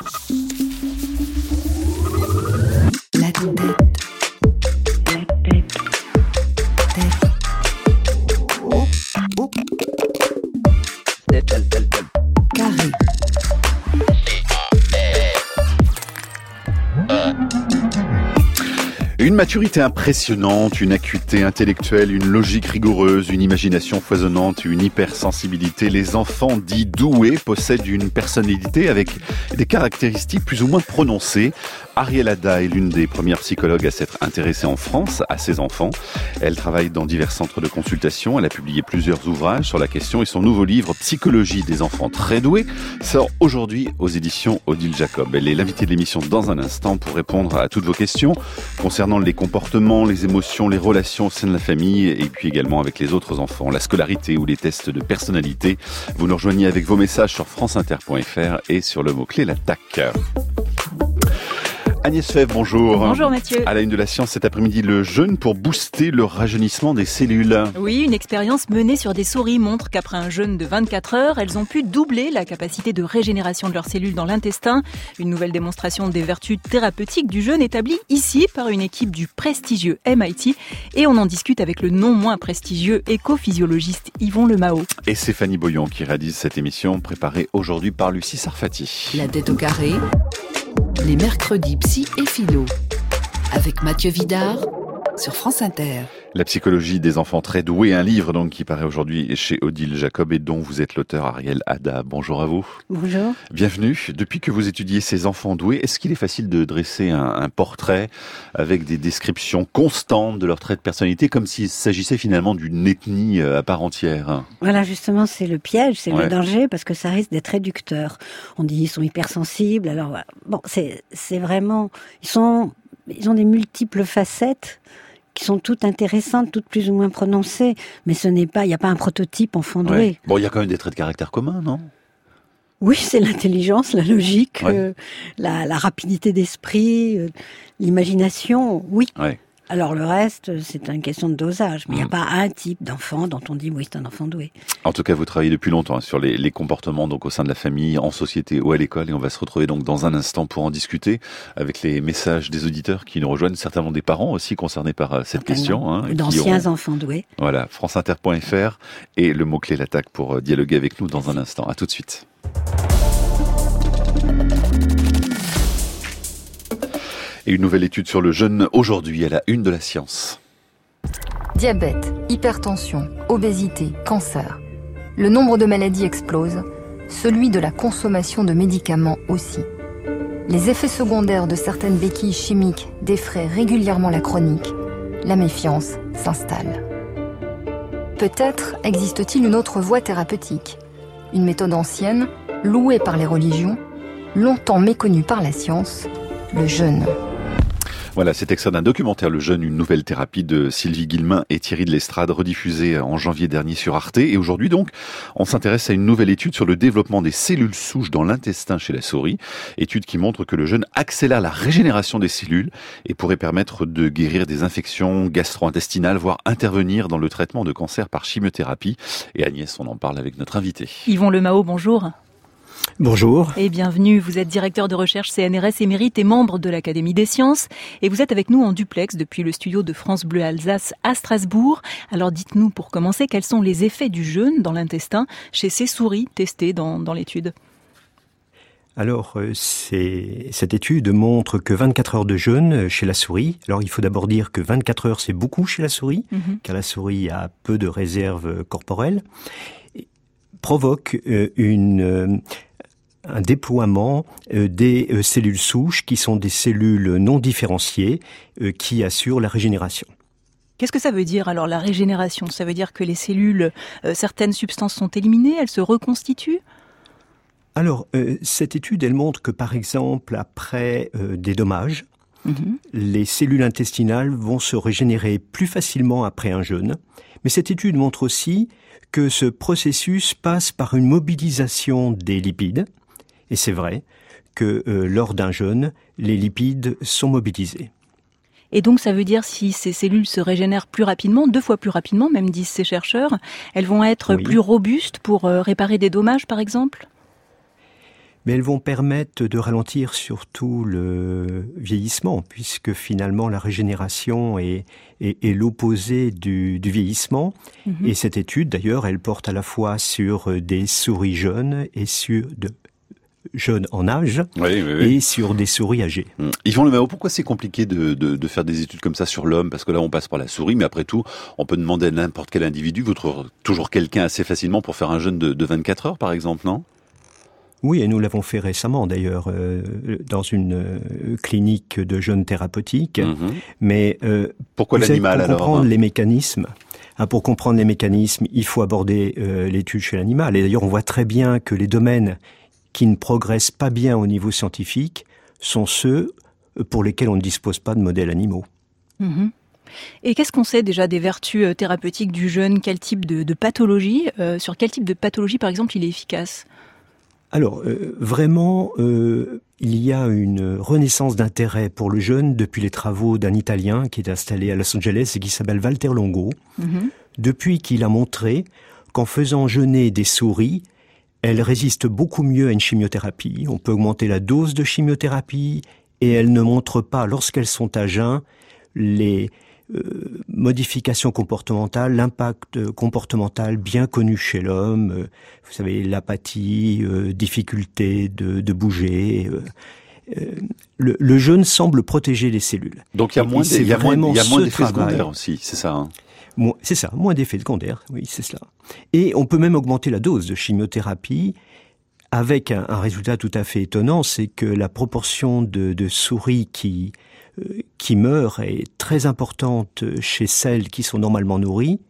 you Une maturité impressionnante, une acuité intellectuelle, une logique rigoureuse, une imagination foisonnante, une hypersensibilité. Les enfants dits doués possèdent une personnalité avec des caractéristiques plus ou moins prononcées. Ariel Ada est l'une des premières psychologues à s'être intéressée en France à ces enfants. Elle travaille dans divers centres de consultation. Elle a publié plusieurs ouvrages sur la question et son nouveau livre Psychologie des enfants très doués sort aujourd'hui aux éditions Odile Jacob. Elle est l'invitée de l'émission dans un instant pour répondre à toutes vos questions concernant les comportements, les émotions, les relations au sein de la famille et puis également avec les autres enfants, la scolarité ou les tests de personnalité. Vous nous rejoignez avec vos messages sur franceinter.fr et sur le mot-clé l'attaque. Agnès Fèvre, bonjour. Bonjour Mathieu. À la une de la science cet après-midi, le jeûne pour booster le rajeunissement des cellules. Oui, une expérience menée sur des souris montre qu'après un jeûne de 24 heures, elles ont pu doubler la capacité de régénération de leurs cellules dans l'intestin. Une nouvelle démonstration des vertus thérapeutiques du jeûne établie ici par une équipe du prestigieux MIT. Et on en discute avec le non moins prestigieux éco-physiologiste Yvon Lemao. Et c'est Fanny Boyon qui réalise cette émission préparée aujourd'hui par Lucie Sarfati. La tête au carré. Les mercredis psy et philo. Avec Mathieu Vidard sur France Inter. La psychologie des enfants très doués, un livre donc qui paraît aujourd'hui chez Odile Jacob et dont vous êtes l'auteur Ariel Ada. Bonjour à vous. Bonjour. Bienvenue. Depuis que vous étudiez ces enfants doués, est-ce qu'il est facile de dresser un, un, portrait avec des descriptions constantes de leurs traits de personnalité comme s'il s'agissait finalement d'une ethnie euh, à part entière? Voilà, justement, c'est le piège, c'est Ouais. le danger parce que ça risque d'être réducteur. On dit ils sont hypersensibles. Alors voilà. bon, c'est c'est vraiment ils sont ils ont des multiples facettes qui sont toutes intéressantes, toutes plus ou moins prononcées, mais ce n'est pas, il n'y a pas un prototype enfant doué. Ouais. Bon, il y a quand même des traits de caractère communs, non? Oui, c'est l'intelligence, la logique, Ouais. euh, la, la rapidité d'esprit, euh, l'imagination, oui. Ouais. Alors le reste, c'est une question de dosage, mais il n'y a Mm. pas un type d'enfant dont on dit oui, c'est un enfant doué. En tout cas, vous travaillez depuis longtemps hein, sur les, les comportements donc au sein de la famille, en société ou à l'école, et on va se retrouver donc dans un instant pour en discuter avec les messages des auditeurs qui nous rejoignent, certainement des parents aussi concernés par euh, cette question. hein, D'anciens auront- enfants doués. Voilà, franceinter.fr et le mot-clé l'attaque pour euh, dialoguer avec nous dans un instant. À tout de suite. Et une nouvelle étude sur le jeûne aujourd'hui à la une de la science. Diabète, hypertension, obésité, cancer. Le nombre de maladies explose, celui de la consommation de médicaments aussi. Les effets secondaires de certaines béquilles chimiques défraient régulièrement la chronique. La méfiance s'installe. Peut-être existe-t-il une autre voie thérapeutique, une méthode ancienne, louée par les religions, longtemps méconnue par la science, le jeûne. Voilà, c'est extrait d'un documentaire Le Jeune, une nouvelle thérapie de Sylvie Guillemin et Thierry de l'Estrade, rediffusé en janvier dernier sur Arte. Et aujourd'hui donc, on s'intéresse à une nouvelle étude sur le développement des cellules souches dans l'intestin chez la souris. Étude qui montre que le jeûne accélère la régénération des cellules et pourrait permettre de guérir des infections gastro-intestinales, voire intervenir dans le traitement de cancer par chimiothérapie. Et Agnès, on en parle avec notre invité. Yvon Lemao, bonjour. Bonjour. Et bienvenue. Vous êtes directeur de recherche CNRS émérite et membre de l'Académie des sciences. Et vous êtes avec nous en duplex depuis le studio de France Bleu Alsace à Strasbourg. Alors dites-nous pour commencer quels sont les effets du jeûne dans l'intestin chez ces souris testées dans, dans l'étude. Alors, euh, cette étude montre que 24 heures de jeûne chez la souris, alors il faut d'abord dire que 24 heures c'est beaucoup chez la souris, Mhm. car la souris a peu de réserves corporelles, provoque euh, une, euh, un déploiement euh, des euh, cellules souches qui sont des cellules non différenciées euh, qui assurent la régénération. Qu'est-ce que ça veut dire alors la régénération? Ça veut dire que les cellules, certaines substances sont éliminées, elles se reconstituent? Alors, euh, cette étude, elle montre que par exemple, après euh, des dommages, Mhm. les cellules intestinales vont se régénérer plus facilement après un jeûne. Mais cette étude montre aussi que ce processus passe par une mobilisation des lipides. Et c'est vrai que euh, lors d'un jeûne, les lipides sont mobilisés. Et donc ça veut dire si ces cellules se régénèrent plus rapidement, deux fois plus rapidement, même disent ces chercheurs, elles vont être Oui. plus robustes pour euh, réparer des dommages par exemple? Mais elles vont permettre de ralentir surtout le vieillissement, puisque finalement la régénération est, est, l'opposé du, du, vieillissement. Mhm. Et cette étude, d'ailleurs, elle porte à la fois sur des souris jeunes et sur de jeunes en âge et sur des souris âgées. Mmh. Yvon Le Mao, pourquoi c'est compliqué de, de, de, faire des études comme ça sur l'homme? Parce que là, on passe par la souris, mais après tout, on peut demander à n'importe quel individu, vous trouvez toujours quelqu'un assez facilement pour faire un jeune de, de 24 heures, par exemple, non? Oui, et nous l'avons fait récemment d'ailleurs euh, dans une euh, clinique de jeunes thérapeutiques. Mmh. Mais euh, pourquoi l'animal alors Pour comprendre les mécanismes, hein, pour comprendre les mécanismes, il faut aborder euh, l'étude chez l'animal. Et d'ailleurs, on voit très bien que les domaines qui ne progressent pas bien au niveau scientifique sont ceux pour lesquels on ne dispose pas de modèles animaux. Mhm. Et qu'est-ce qu'on sait déjà des vertus euh, thérapeutiques du jeûne Quel type de, pathologie euh, Sur quel type de pathologie, par exemple, il est efficace? Alors, euh, vraiment, il y a une renaissance d'intérêt pour le jeûne depuis les travaux d'un Italien qui est installé à Los Angeles et qui s'appelle Walter Longo, mhm. depuis qu'il a montré qu'en faisant jeûner des souris, elle résiste beaucoup mieux à une chimiothérapie. On peut augmenter la dose de chimiothérapie et elle ne montre pas, lorsqu'elles sont à jeun, les euh, modifications comportementales, l'impact comportemental bien connu chez l'homme. Euh, vous savez, l'apathie, euh, difficulté de, de bouger. Le, le, jeûne semble protéger les cellules. Donc il y a moins, d'effets secondaires aussi, c'est ça hein? C'est ça, moins d'effets secondaires, oui, c'est cela. Et on peut même augmenter la dose de chimiothérapie avec un, résultat tout à fait étonnant, c'est que la proportion de, souris qui, euh, qui meurent est très importante chez celles qui sont normalement nourries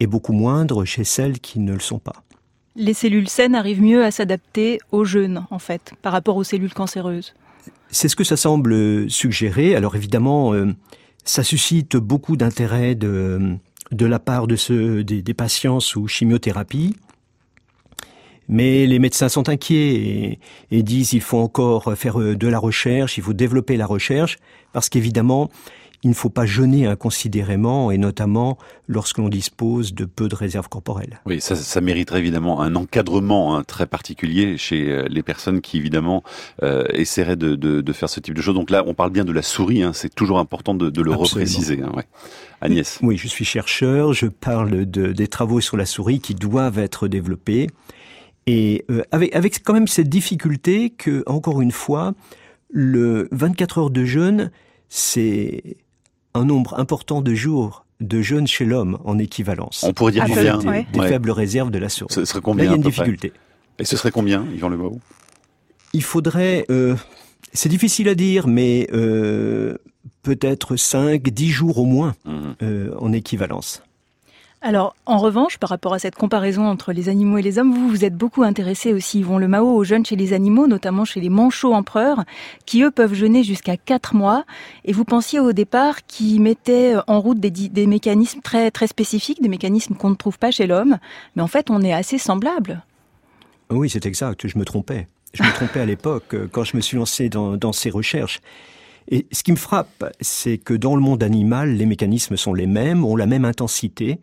et beaucoup moindre chez celles qui ne le sont pas. Les cellules saines arrivent mieux à s'adapter au jeûne, en fait, par rapport aux cellules cancéreuses. C'est ce que ça semble suggérer. Alors évidemment, euh, ça suscite beaucoup d'intérêt de, de la part de ceux des, patients sous chimiothérapie. Mais les médecins sont inquiets et, disent qu'il faut encore faire euh, de la recherche, il faut développer la recherche, parce qu'évidemment, il ne faut pas jeûner inconsidérément, et notamment lorsque l'on dispose de peu de réserves corporelles. Oui, ça, ça mériterait évidemment un encadrement hein, très particulier chez euh, les personnes qui, évidemment, euh, essaieraient de, de, de, faire ce type de choses. Donc là, on parle bien de la souris, hein, c'est toujours important de, de le repréciser. Hein, ouais. Agnès Oui, je suis chercheur, je parle de, des travaux sur la souris qui doivent être développés. Et euh, avec, avec quand même cette difficulté que, encore une fois, le 24 heures de jeûne, c'est un nombre important de jours de jeûne chez l'homme en équivalence. On pourrait dire combien Des, faibles réserves de la souris. Ce serait combien Là, il y a une difficulté. Et ce serait combien, Yvan Le Il faudrait... Euh, c'est difficile à dire, mais euh, peut-être 5, 10 jours au moins mhm. euh, en équivalence. Alors, en revanche, par rapport à cette comparaison entre les animaux et les hommes, vous vous êtes beaucoup intéressé aussi, Yvon Le Mao, aux jeunes chez les animaux, notamment chez les manchots empereurs, qui eux peuvent jeûner jusqu'à 4 mois. Et vous pensiez au départ qu'ils mettaient en route des, mécanismes très, très spécifiques, des mécanismes qu'on ne trouve pas chez l'homme. Mais en fait, on est assez semblables. Oui, c'est exact, je me trompais. Je me trompais à l'époque euh, quand je me suis lancé dans ces recherches. Et ce qui me frappe, c'est que dans le monde animal, les mécanismes sont les mêmes, ont la même intensité,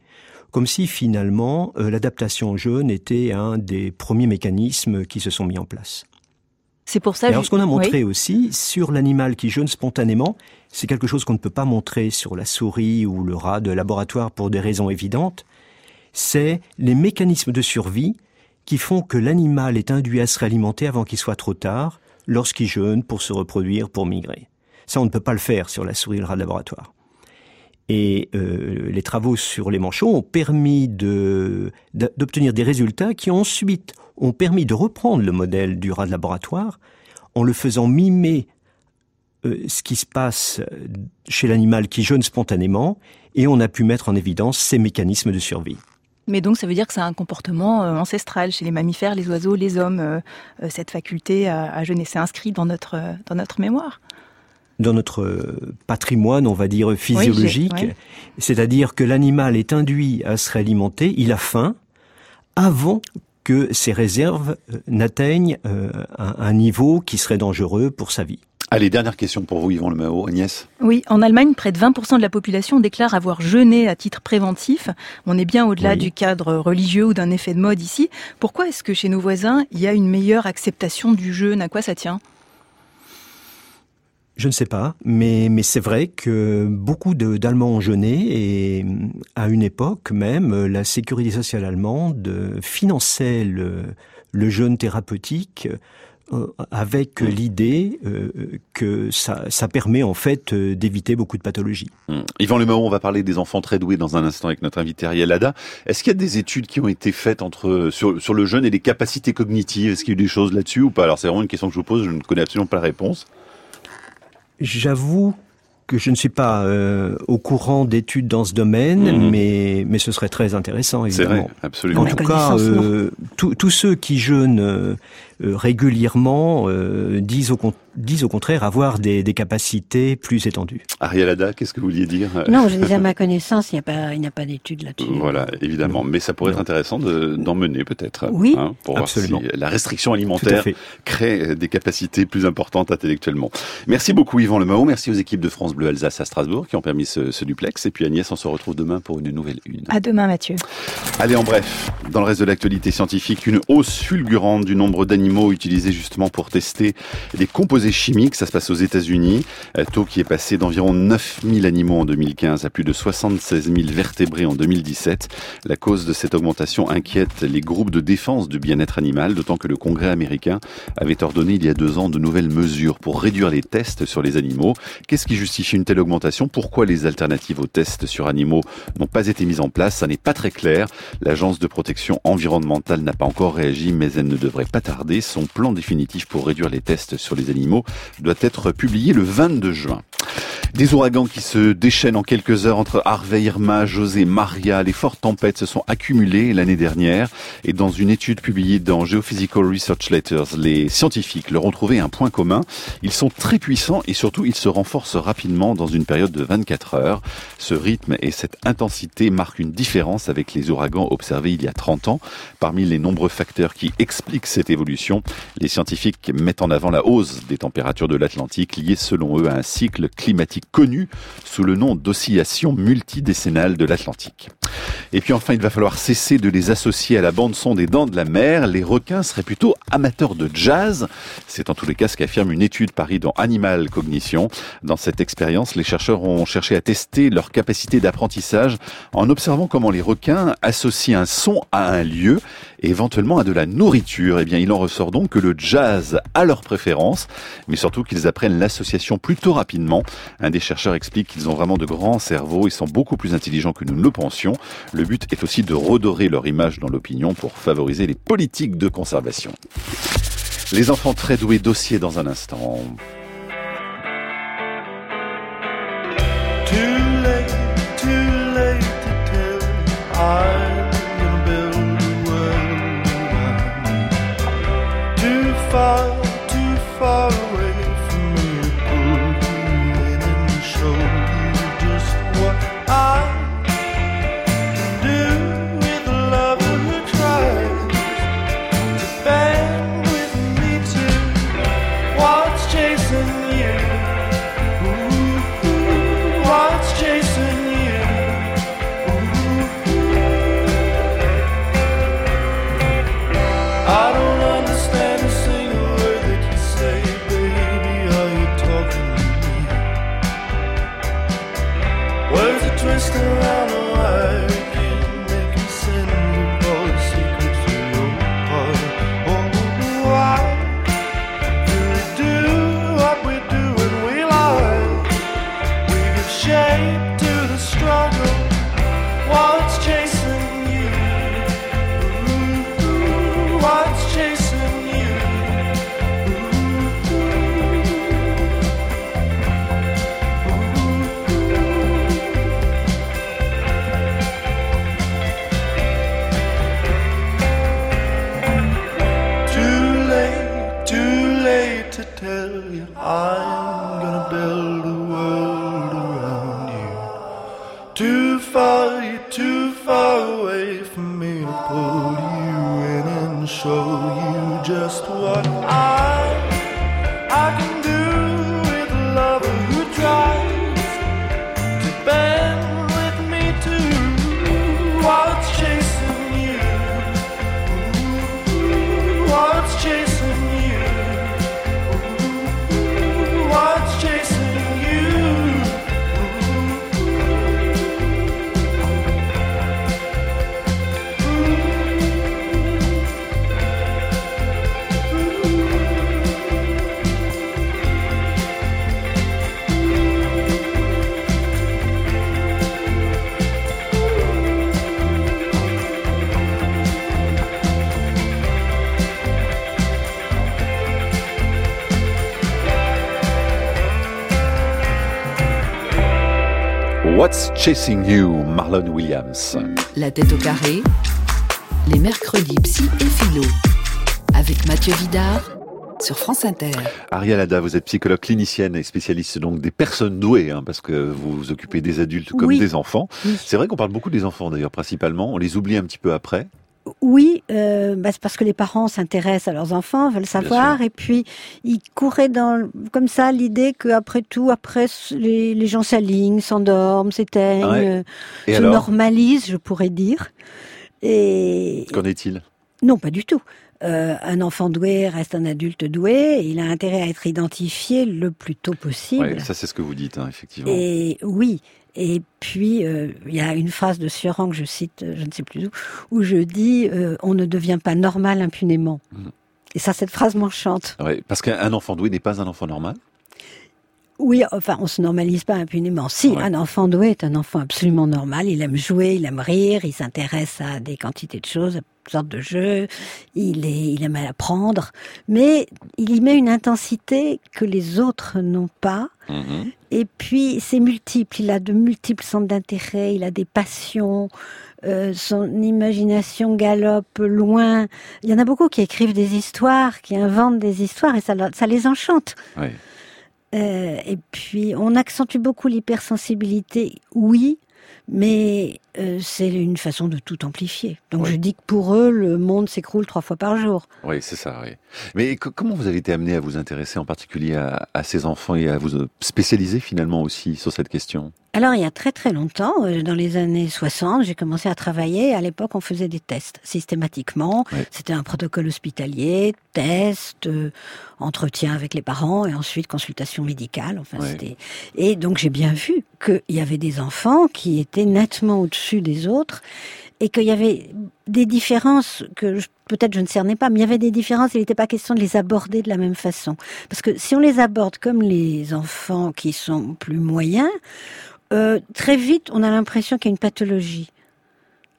comme si finalement euh, l'adaptation au jeûne était un des premiers mécanismes qui se sont mis en place. C'est pour ça. Et alors, ce qu'on a montré aussi sur l'animal qui jeûne spontanément, c'est quelque chose qu'on ne peut pas montrer sur la souris ou le rat de laboratoire pour des raisons évidentes. C'est les mécanismes de survie qui font que l'animal est induit à se réalimenter avant qu'il soit trop tard, lorsqu'il jeûne pour se reproduire, pour migrer. Ça, on ne peut pas le faire sur la souris et le rat de laboratoire. Et euh, les travaux sur les manchots ont permis d'obtenir des résultats qui ensuite ont permis de reprendre le modèle du rat de laboratoire en le faisant mimer euh, ce qui se passe chez l'animal qui jeûne spontanément, et on a pu mettre en évidence ces mécanismes de survie. Mais donc ça veut dire que c'est un comportement euh, ancestral chez les mammifères, les oiseaux, les hommes, cette faculté à, à jeûner. C'est inscrit dans notre, dans notre mémoire dans notre patrimoine, on va dire, physiologique. C'est-à-dire que l'animal est induit à se réalimenter, il a faim, avant que ses réserves euh, n'atteignent euh, un niveau qui serait dangereux pour sa vie. Allez, dernière question pour vous, Yvan Lemao. Agnès Oui, en Allemagne, près de 20% de la population déclare avoir jeûné à titre préventif. On est bien au-delà du cadre religieux ou d'un effet de mode ici. Pourquoi est-ce que chez nos voisins, il y a une meilleure acceptation du jeûne? À quoi ça tient? Je ne sais pas, mais, mais c'est vrai que beaucoup d'Allemands ont jeûné et à une époque même, la sécurité sociale allemande finançait le, le jeûne thérapeutique euh, avec mmh. l'idée euh, que ça, ça, permet en fait euh, d'éviter beaucoup de pathologies. Mmh. Yvan Lemao, on va parler des enfants très doués dans un instant avec notre invité Ariel Ada. Est-ce qu'il y a des études qui ont été faites entre sur, sur le jeune et les capacités cognitives? Est-ce qu'il y a eu des choses là-dessus ou pas? Alors c'est vraiment une question que je vous pose, je ne connais absolument pas la réponse. J'avoue que je ne suis pas euh, au courant d'études dans ce domaine, mmh. mais, mais ce serait très intéressant, évidemment. C'est vrai, absolument. En tout cas, euh, tous ceux qui jeûnent euh, euh, régulièrement euh, disent, au, disent au contraire avoir des, des capacités plus étendues. Ariel Ada, qu'est-ce que vous vouliez dire Non, je disais à ma connaissance, il n'y a pas, il n'y a pas d'études là-dessus. Voilà, évidemment, mais ça pourrait être intéressant d'en mener peut-être. Oui, hein, pour absolument. voir si la restriction alimentaire crée des capacités plus importantes intellectuellement. Merci beaucoup Yvan Lemao, merci aux équipes de France Bleu Alsace à Strasbourg qui ont permis ce, ce duplex, et puis Agnès, on se retrouve demain pour une nouvelle une. À demain Mathieu. Allez, en bref, dans le reste de l'actualité scientifique, une hausse fulgurante du nombre d'animaux utilisés justement pour tester des composés chimiques. Ça se passe aux États-Unis. Taux qui est passé d'environ 9000 animaux en 2015 à plus de 76 000 vertébrés en 2017. La cause de cette augmentation inquiète les groupes de défense du bien-être animal, d'autant que le Congrès américain avait ordonné il y a deux ans de nouvelles mesures pour réduire les tests sur les animaux. Qu'est-ce qui justifie une telle augmentation? Pourquoi les alternatives aux tests sur animaux n'ont pas été mises en place? Ça n'est pas très clair. L'Agence de protection environnementale n'a pas encore réagi, mais elle ne devrait pas tarder son plan définitif pour réduire les tests sur les animaux doit être publié le 22 juin. Des ouragans qui se déchaînent en quelques heures entre Harvey, Irma, José, Maria. Les fortes tempêtes se sont accumulées l'année dernière et dans une étude publiée dans Geophysical Research Letters, les scientifiques leur ont trouvé un point commun. Ils sont très puissants et surtout ils se renforcent rapidement dans une période de 24 heures. Ce rythme et cette intensité marquent une différence avec les ouragans observés il y a 30 ans. Parmi les nombreux facteurs qui expliquent cette évolution, les scientifiques mettent en avant la hausse des températures de l'Atlantique liée selon eux à un cycle climatique connu sous le nom d'oscillation multidécennale de l'Atlantique. Et puis enfin, il va falloir cesser de les associer à la bande son des dents de la mer. Les requins seraient plutôt amateurs de jazz. C'est en tous les cas ce qu'affirme une étude parie dans Animal Cognition. Dans cette expérience, les chercheurs ont cherché à tester leur capacité d'apprentissage en observant comment les requins associent un son à un lieu et éventuellement à de la nourriture. Eh bien, il en ressort donc que le jazz a leur préférence, mais surtout qu'ils apprennent l'association plutôt rapidement. Des chercheurs explique qu'ils ont vraiment de grands cerveaux, ils sont beaucoup plus intelligents que nous ne le pensions. Le but est aussi de redorer leur image dans l'opinion pour favoriser les politiques de conservation. Les enfants très doués dossier dans un instant. Chasing You, Marlon Williams. La tête au carré, les mercredis psy et philo, avec Mathieu Vidard sur France Inter. Ariel Ada, vous êtes psychologue clinicienne et spécialiste donc des personnes douées, hein, parce que vous vous occupez des adultes comme Oui. des enfants. Oui. C'est vrai qu'on parle beaucoup des enfants d'ailleurs, principalement. On les oublie un petit peu après. Oui, euh, bah, c'est parce que les parents s'intéressent à leurs enfants, veulent savoir, et puis ils couraient dans comme ça l'idée que après tout, après les, les gens s'alignent, s'endorment, s'éteignent, Ouais. euh, se normalisent, je pourrais dire. Et qu'en est-il? Non, pas du tout. Euh, un enfant doué reste un adulte doué. Il a intérêt à être identifié le plus tôt possible. Ouais, Ça, c'est ce que vous dites, hein, effectivement. Et oui. Et puis, euh, il y a une phrase de Sioran que je cite, euh, je ne sais plus où, où je dis euh, On ne devient pas normal impunément. Mhm. Et ça, cette phrase m'enchante. Ouais, parce qu'un enfant doué n'est pas un enfant normal. Oui, enfin, on se normalise pas impunément. Si, Ouais. un enfant doué est un enfant absolument normal. Il aime jouer, il aime rire, il s'intéresse à des quantités de choses, à toutes sortes de jeux. Il, est, il aime apprendre. Mais il y met une intensité que les autres n'ont pas. Mhm. Et puis, c'est multiple. Il a de multiples centres d'intérêt, il a des passions, euh, son imagination galope loin. Il y en a beaucoup qui écrivent des histoires, qui inventent des histoires, et ça, ça les enchante. Euh, et puis, on accentue beaucoup l'hypersensibilité, oui, mais euh, c'est une façon de tout amplifier. Donc, Oui. je dis que pour eux, le monde s'écroule trois fois par jour. Oui, c'est ça. Oui. Mais co- comment vous avez été amené à vous intéresser en particulier à, à ces enfants et à vous euh, spécialiser finalement aussi sur cette question? Alors, il y a très très longtemps, euh, dans les années 60, j'ai commencé à travailler. À l'époque, on faisait des tests systématiquement. C'était un protocole hospitalier, test, euh, entretien avec les parents et ensuite consultation médicale. Enfin, c'était. Et donc, j'ai bien vu qu'il y avait des enfants qui étaient nettement au-dessus des autres et qu'il y avait des différences que peut-être je ne cernais pas, mais il y avait des différences. Il n'était pas question de les aborder de la même façon, parce que si on les aborde comme les enfants qui sont plus moyens, euh, très vite, on a l'impression qu'il y a une pathologie.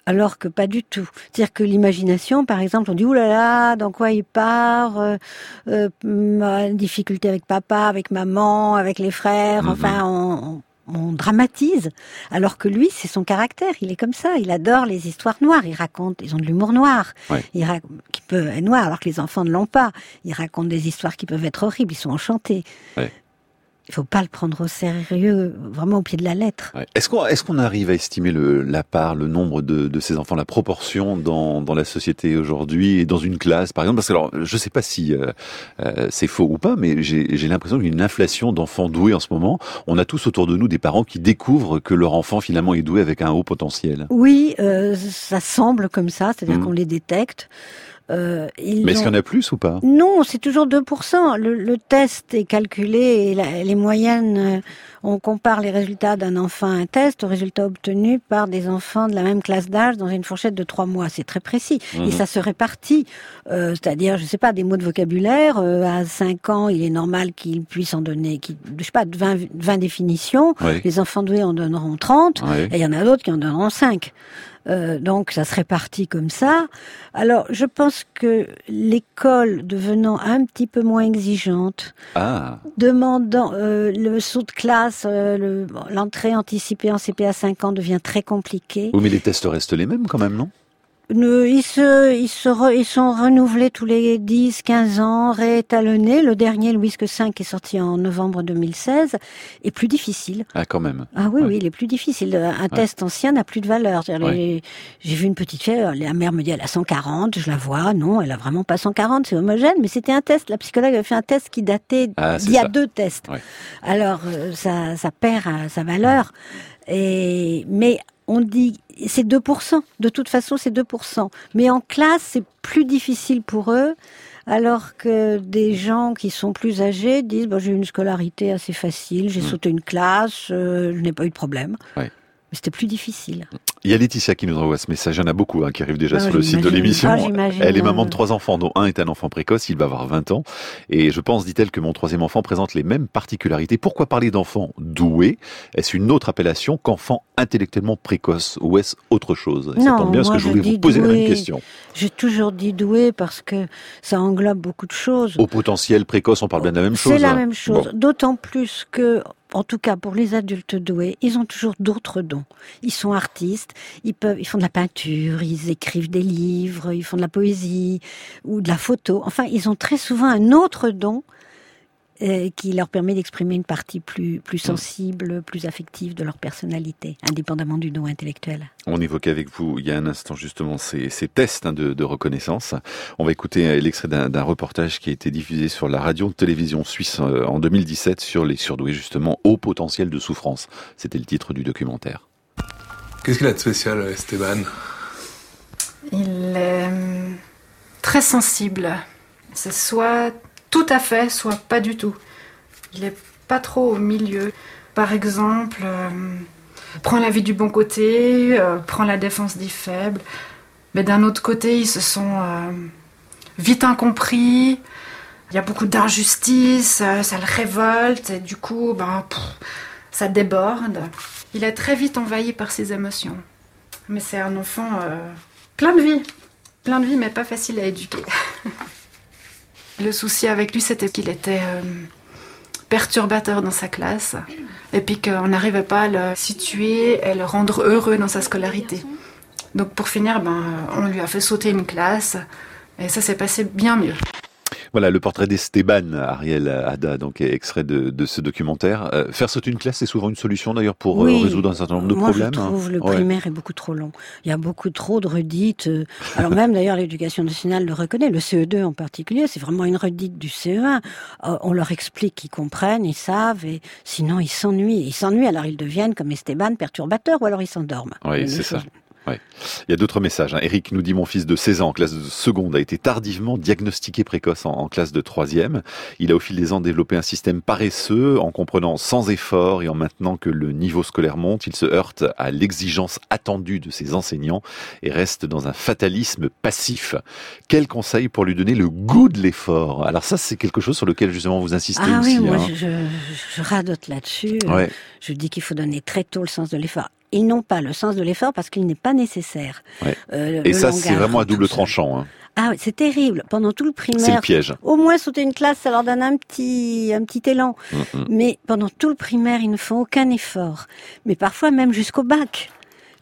Alors que pas du tout. C'est-à-dire que l'imagination, par exemple, on dit, oulala, là là, dans quoi il part, euh, euh, difficulté avec papa, avec maman, avec les frères, Mhm. enfin, on, on- on dramatise. Alors que lui, c'est son caractère, il est comme ça, il adore les histoires noires, il raconte, ils ont de l'humour noir, Ouais. il rac- qui peut être noir, alors que les enfants ne l'ont pas. Ils racontent des histoires qui peuvent être horribles, ils sont enchantés. Ouais. Il faut pas le prendre au sérieux, vraiment au pied de la lettre. Ouais. Est-ce qu'on est qu'on arrive à estimer le, la part, le nombre de, de ces enfants, la proportion dans, dans la société aujourd'hui et dans une classe, par exemple? Parce que alors, je sais pas si euh, euh, c'est faux ou pas, mais j'ai l'impression qu'il y a une inflation d'enfants doués en ce moment. On a tous autour de nous des parents qui découvrent que leur enfant finalement est doué avec un haut potentiel. Oui, euh, ça semble comme ça, c'est-à-dire Mhm. qu'on les détecte. Euh, ils Mais est-ce ont- qu'il y en a plus ou pas? Non, c'est toujours 2%. Le, le test est calculé et la- les moyennes, euh, on compare les résultats d'un enfant à un test aux résultats obtenus par des enfants de la même classe d'âge dans une fourchette de trois mois. C'est très précis. Mhm. Et ça se répartit. Euh, C'est-à-dire, je sais pas, des mots de vocabulaire. euh, à 5 ans, il est normal qu'il puisse en donner, je sais pas, 20, 20 définitions. Oui. Les enfants doués en donneront 30. Ouais. Et il y en a d'autres qui en donneront 5. Euh, donc ça se répartit comme ça. Alors je pense que l'école devenant un petit peu moins exigeante, Ah, demandant euh, le saut de classe, euh, le- l'entrée anticipée en CP à 5 ans devient très compliquée. oui, mais les tests restent les mêmes quand même, non? Ils, se, ils, se re- ils sont renouvelés tous les 10, 15 ans, réétalonnés. Le dernier, Louis V, est sorti en novembre 2016, est plus difficile. Ah, quand même. Ah oui, Ouais. oui, il est plus difficile. Un test ancien n'a plus de valeur. Ouais. J'ai vu une petite fille, la mère me dit elle a 140, je la vois, non, elle a vraiment pas 140, c'est homogène, mais c'était un test. La psychologue avait fait un test qui datait Ah, d'il y a ça. deux tests. Alors euh, ça, ça perd euh, sa valeur. Et mais on dit c'est 2%. De toute façon, c'est 2%. Mais en classe, c'est plus difficile pour eux. Alors que des gens qui sont plus âgés disent bah, j'ai eu une scolarité assez facile, j'ai Mm. sauté une classe, euh, je n'ai pas eu de problème. Ouais. Mais c'était plus difficile. Il y a Laetitia qui nous envoie ce message. Il y en a beaucoup hein, qui arrivent déjà Ah, sur le site de l'émission. Ah. Elle est maman de trois enfants, dont un est un enfant précoce. Il va avoir 20 ans. Et je pense, dit-elle, que mon troisième enfant présente les mêmes particularités. Pourquoi parler d'enfant doué Est-ce une autre appellation qu'enfant intellectuellement précoce Ou est-ce autre chose? Et Ça Non, tombe bien parce moi, que je voulais vous poser la même doué. question. J'ai toujours dit doué parce que ça englobe beaucoup de choses. Au potentiel précoce, on parle bien de la même chose C'est la même chose. Bon. D'autant plus que en tout cas pour les adultes doués, ils ont toujours d'autres dons. Ils sont artistes, ils peuvent, ils font de la peinture, ils écrivent des livres, ils font de la poésie ou de la photo. Enfin, ils ont très souvent un autre don euh, qui leur permet d'exprimer une partie plus, plus sensible, plus affective de leur personnalité, indépendamment du don intellectuel. On évoquait avec vous il y a un instant justement ces, ces tests hein, de, de, reconnaissance. On va écouter euh, l'extrait d'un reportage qui a été diffusé sur la radio-télévision suisse euh, en 2017 sur les surdoués justement au potentiel de souffrance. C'était le titre du documentaire. Qu'est-ce qu'il a de spécial Esteban? Il est très sensible. C'est soit tout à fait, soit pas du tout. Il est pas trop au milieu. Par exemple, euh, prend la vie du bon côté, euh, prend la défense des faibles. Mais d'un autre côté, ils se sont euh, vite incompris. Il y a beaucoup d'injustice, euh, ça le révolte, et du coup, ben, ça déborde. Il est très vite envahi par ses émotions. Mais c'est un enfant plein de vie. Plein de vie, mais pas facile à éduquer. Le souci avec lui, c'était qu'il était euh, perturbateur dans sa classe et puis qu'on n'arrivait pas à le situer et le rendre heureux dans sa scolarité. Donc pour finir, ben, on lui a fait sauter une classe et ça s'est passé bien mieux. Voilà le portrait d'Esteban, Ariel Ada, donc extrait de, de ce documentaire. Euh, faire sauter une classe, c'est souvent une solution d'ailleurs pour euh, résoudre un certain nombre de Moi, problèmes. je trouve le Ouais. primaire est beaucoup trop long. Il y a beaucoup trop de redites. euh, Alors même d'ailleurs, l'éducation nationale le reconnaît, le CE2 en particulier, c'est vraiment une redite du CE1. Euh, on leur explique, ils comprennent, ils savent, et sinon ils s'ennuient. Ils s'ennuient, alors ils deviennent comme Esteban perturbateurs, ou alors ils s'endorment. Oui, c'est ça. Ouais. Il y a d'autres messages. hein. Eric nous dit mon fils de 16 ans, en classe de seconde, a été tardivement diagnostiqué précoce en, en classe de troisième. Il a au fil des ans développé un système paresseux en comprenant sans effort et en maintenant que le niveau scolaire monte, il se heurte à l'exigence attendue de ses enseignants et reste dans un fatalisme passif. Quel conseil pour lui donner le goût de l'effort? Alors ça, c'est quelque chose sur lequel justement vous insistez Ah aussi. oui, moi hein. je, je, je radote là-dessus. Ouais. Je dis qu'il faut donner très tôt le sens de l'effort. Ils n'ont pas le sens de l'effort parce qu'il n'est pas nécessaire. Ouais. Euh, Et ça, c'est vraiment à double tranchant. hein. Ah oui, c'est terrible. Pendant tout le C'est le primaire, piège. au moins sauter une classe, ça leur donne un petit, un petit élan. Mm, mm. Mais pendant tout le primaire, ils ne font aucun effort. Mais parfois même jusqu'au bac.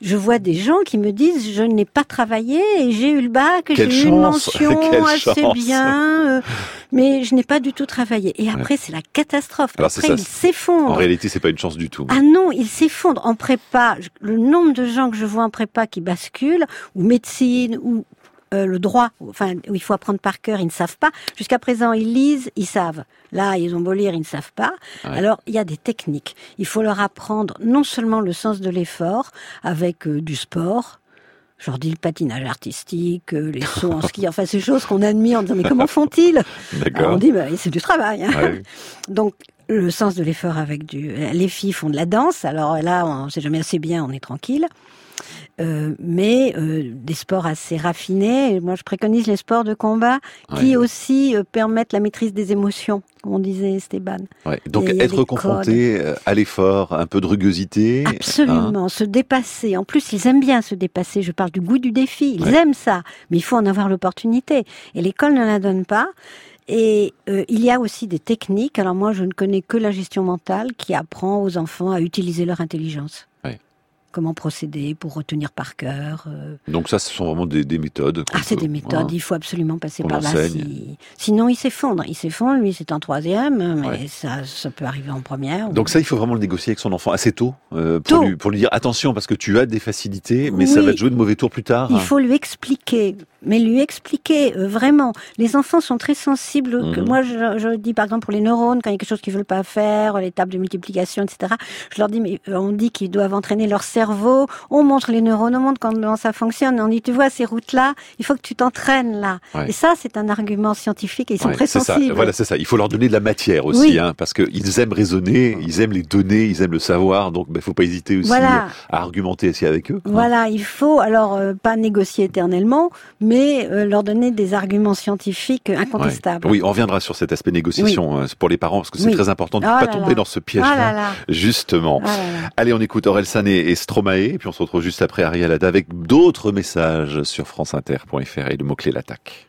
Je vois des gens qui me disent je n'ai pas travaillé et j'ai eu le bac, j'ai eu une mention quelle assez chance. bien, euh, mais je n'ai pas du tout travaillé. Et après c'est la catastrophe. Alors, après ils s'effondrent. En réalité, c'est pas une chance du tout. Ah non, ils s'effondrent en prépa. Le nombre de gens que je vois en prépa qui basculent, ou médecine, ou euh, le droit, enfin où il faut apprendre par cœur, ils ne savent pas. Jusqu'à présent, ils lisent, ils savent. Là, ils ont beau lire, ils ne savent pas. Ouais. Alors, il y a des techniques. Il faut leur apprendre non seulement le sens de l'effort avec euh, du sport. Je leur dis le patinage artistique, euh, les sauts en ski, enfin ces choses qu'on admire en disant mais comment font-ils? On dit bah, c'est du travail. hein. Ouais. Donc, le sens de l'effort avec du. Les filles font de la danse, alors là, on sait jamais assez bien, on est tranquille. Euh, mais euh, des sports assez raffinés. Moi, je préconise les sports de combat qui Ouais. aussi euh, permettent la maîtrise des émotions, comme on disait Esteban. Ouais. Donc être confronté à l'effort, un peu de rugosité. hein. Absolument, se dépasser. En plus, ils aiment bien se dépasser. Je parle du goût du défi. Ils Ouais. aiment ça, mais il faut en avoir l'opportunité. Et l'école ne la donne pas. Et euh, il y a aussi des techniques. Alors moi, je ne connais que la gestion mentale qui apprend aux enfants à utiliser leur intelligence. Comment procéder pour retenir par cœur. euh. Donc ça, ce sont vraiment des, des méthodes. Ah, c'est des méthodes. hein. Il faut absolument passer On par là. enseigne. si- Sinon, il s'effondre. Il s'effondre. Lui, c'est en troisième, mais Ouais. ça, ça peut arriver en première. Donc ça, il faut vraiment le négocier avec son enfant assez tôt, euh, pour, Tôt. Lui, pour lui dire attention parce que tu as des facilités, mais ça va te jouer de mauvais tours plus tard. Il faut lui expliquer, mais lui expliquer euh, vraiment. Les enfants sont très sensibles. Que Mhm. moi, je, je dis par exemple pour les neurones, quand il y a quelque chose qu'ils veulent pas faire, les tables de multiplication, etc. Je leur dis, mais euh, on dit qu'ils doivent entraîner leur cerveau. On montre les neurones, on montre comment ça fonctionne. On dit, tu vois ces routes-là, il faut que tu t'entraînes là. Ouais. Et ça, c'est un argument scientifique. Et ils sont Ouais, très ça. sensibles. Voilà, c'est ça. Il faut leur donner de la matière aussi, Oui. hein, parce qu'ils aiment raisonner, ils aiment les données, ils aiment le savoir. Donc, il faut pas hésiter aussi Voilà. à argumenter aussi avec eux. hein. Voilà, il faut alors euh, pas négocier éternellement, mais euh, leur donner des arguments scientifiques euh, Ouais. incontestables. Oui, on reviendra sur cet aspect négociation hein, pour les parents, parce que c'est Oui. très important de ne Oh pas là tomber là. dans ce piège-là. là là. Justement. Là. Allez, on écoute Aurel Sané et Stromae, et puis on se retrouve juste après Ariel Ada avec d'autres messages sur franceinter.fr et le mot-clé l'attaque.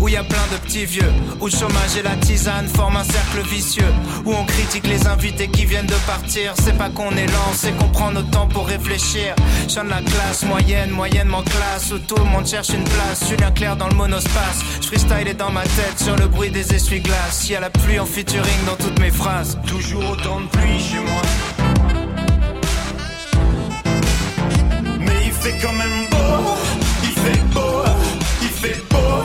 Où y a plein de petits vieux, où le chômage et la tisane forment un cercle vicieux, où on critique les invités qui viennent de partir. C'est pas qu'on est lent, c'est qu'on prend notre temps pour réfléchir. Je viens de la classe moyenne, moyennement classe, où tout le monde cherche une place. Julien Clair dans le monospace, je freestyle est dans ma tête sur le bruit des essuie-glaces. Y a la pluie en featuring dans toutes mes phrases. Toujours autant de pluie chez moi. Mais il fait quand même beau, il fait beau, il fait beau,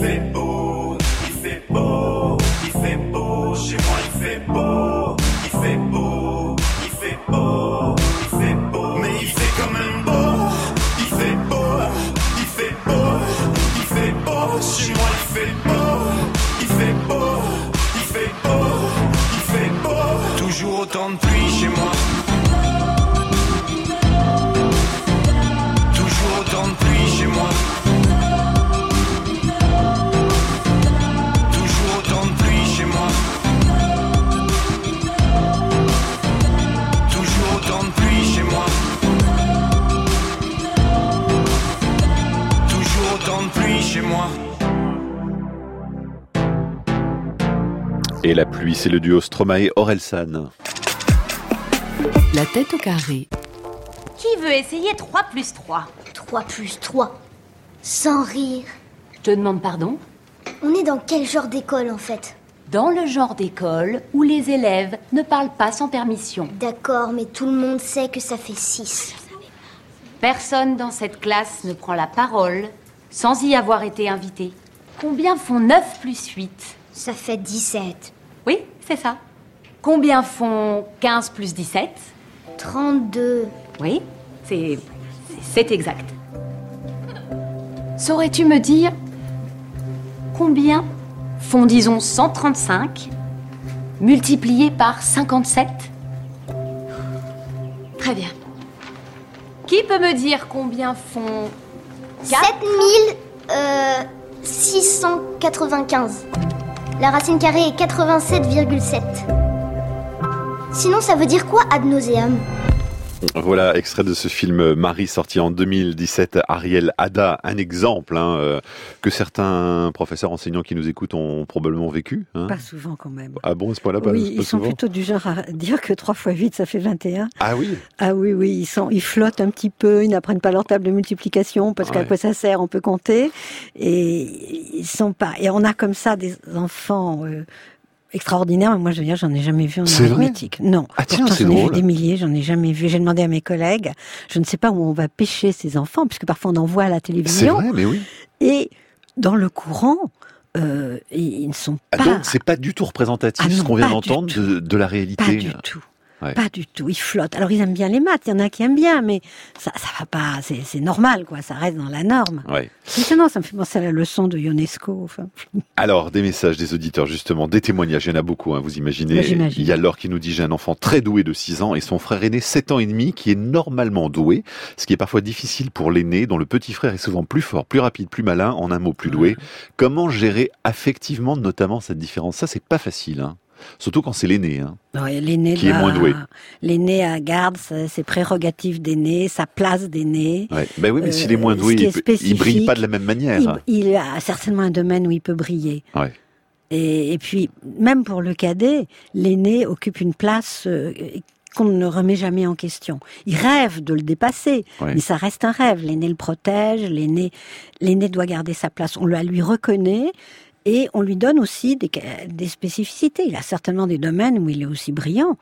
fait beau, il fait beau, il fait beau. Chez moi il fait beau, il fait beau, il fait beau, pluie, c'est le duo Stromae Orelsan. La tête au carré. Qui veut essayer 3 plus 3 3 plus 3. Sans rire. Je te demande pardon? On est dans quel genre d'école en fait? Dans le genre d'école où les élèves ne parlent pas sans permission. D'accord, mais tout le monde sait que ça fait 6. Personne dans cette classe ne prend la parole sans y avoir été invité. Combien font 9 plus 8 Ça fait 17. Oui, c'est ça. Combien font 15 plus 17 32. Oui, c'est c'est exact. Saurais-tu me dire combien font, disons, 135 multiplié par 57 Très bien. Qui peut me dire combien font 4 7695. La racine carrée est 87,7. Sinon, ça veut dire quoi ad nauseam? Voilà, extrait de ce film Marie sorti en 2017, Ariel Ada, un exemple hein, euh, que certains professeurs enseignants qui nous écoutent ont probablement vécu. hein. Pas souvent quand même. Ah bon, à ce point-là, pas, oui, pas ils sont souvent plutôt du genre à dire que 3 fois 8, ça fait 21. Ah oui Ah oui, oui, ils, sont, ils flottent un petit peu, ils n'apprennent pas leur table de multiplication parce qu'à Ouais. quoi ça sert, on peut compter. Et ils sont pas. Et on a comme ça des enfants euh, extraordinaires. Moi, je veux dire, j'en ai jamais vu en C'est arithmétique. Non. Ah tiens, Pourtant, c'est j'en ai vu des milliers, j'en ai jamais vu. J'ai demandé à mes collègues, je ne sais pas où on va pêcher ces enfants, puisque parfois on en voit à la C'est télévision. vrai, mais oui. Et dans le courant, euh, ils ne sont Ah, pas. donc, c'est pas du tout représentatif Ah ce qu'on vient d'entendre de, de la réalité. Pas du tout. Ouais. Pas du tout. Ils flottent. Alors ils aiment bien les maths. Il y en a qui aiment bien, mais ça, ça va pas. C'est normal, quoi. Ça reste dans la norme. Ouais. Maintenant, ça me fait penser à la leçon de Ionesco. Enfin, Alors, des messages des auditeurs, justement, des témoignages, il y en a beaucoup, hein, vous imaginez. Il y a Laure qui nous dit, j'ai un enfant très doué de 6 ans et son frère aîné 7 ans et demi qui est normalement doué, ce qui est parfois difficile pour l'aîné, dont le petit frère est souvent plus fort, plus rapide, plus malin, en un mot plus doué. Comment gérer affectivement, notamment, cette différence? Ça, c'est pas facile, hein. Surtout quand c'est l'aîné, hein. ouais, l'aîné Qui est moins doué. L'aîné euh, garde ses prérogatives d'aîné, sa place d'aîné. Ouais. Ben oui, mais Euh, s'il est moins ce doué, il, peut- il brille pas de la même manière. Il, il a certainement un domaine où il peut briller. Ouais. Et, et puis, même pour le cadet, l'aîné occupe une place euh, qu'on ne remet jamais en question. Il rêve de le dépasser, mais ça reste un rêve. L'aîné le protège, l'aîné, l'aîné doit garder sa place. On la lui reconnaît et on lui donne aussi des, spécificités. Il a certainement des domaines où il est aussi brillant.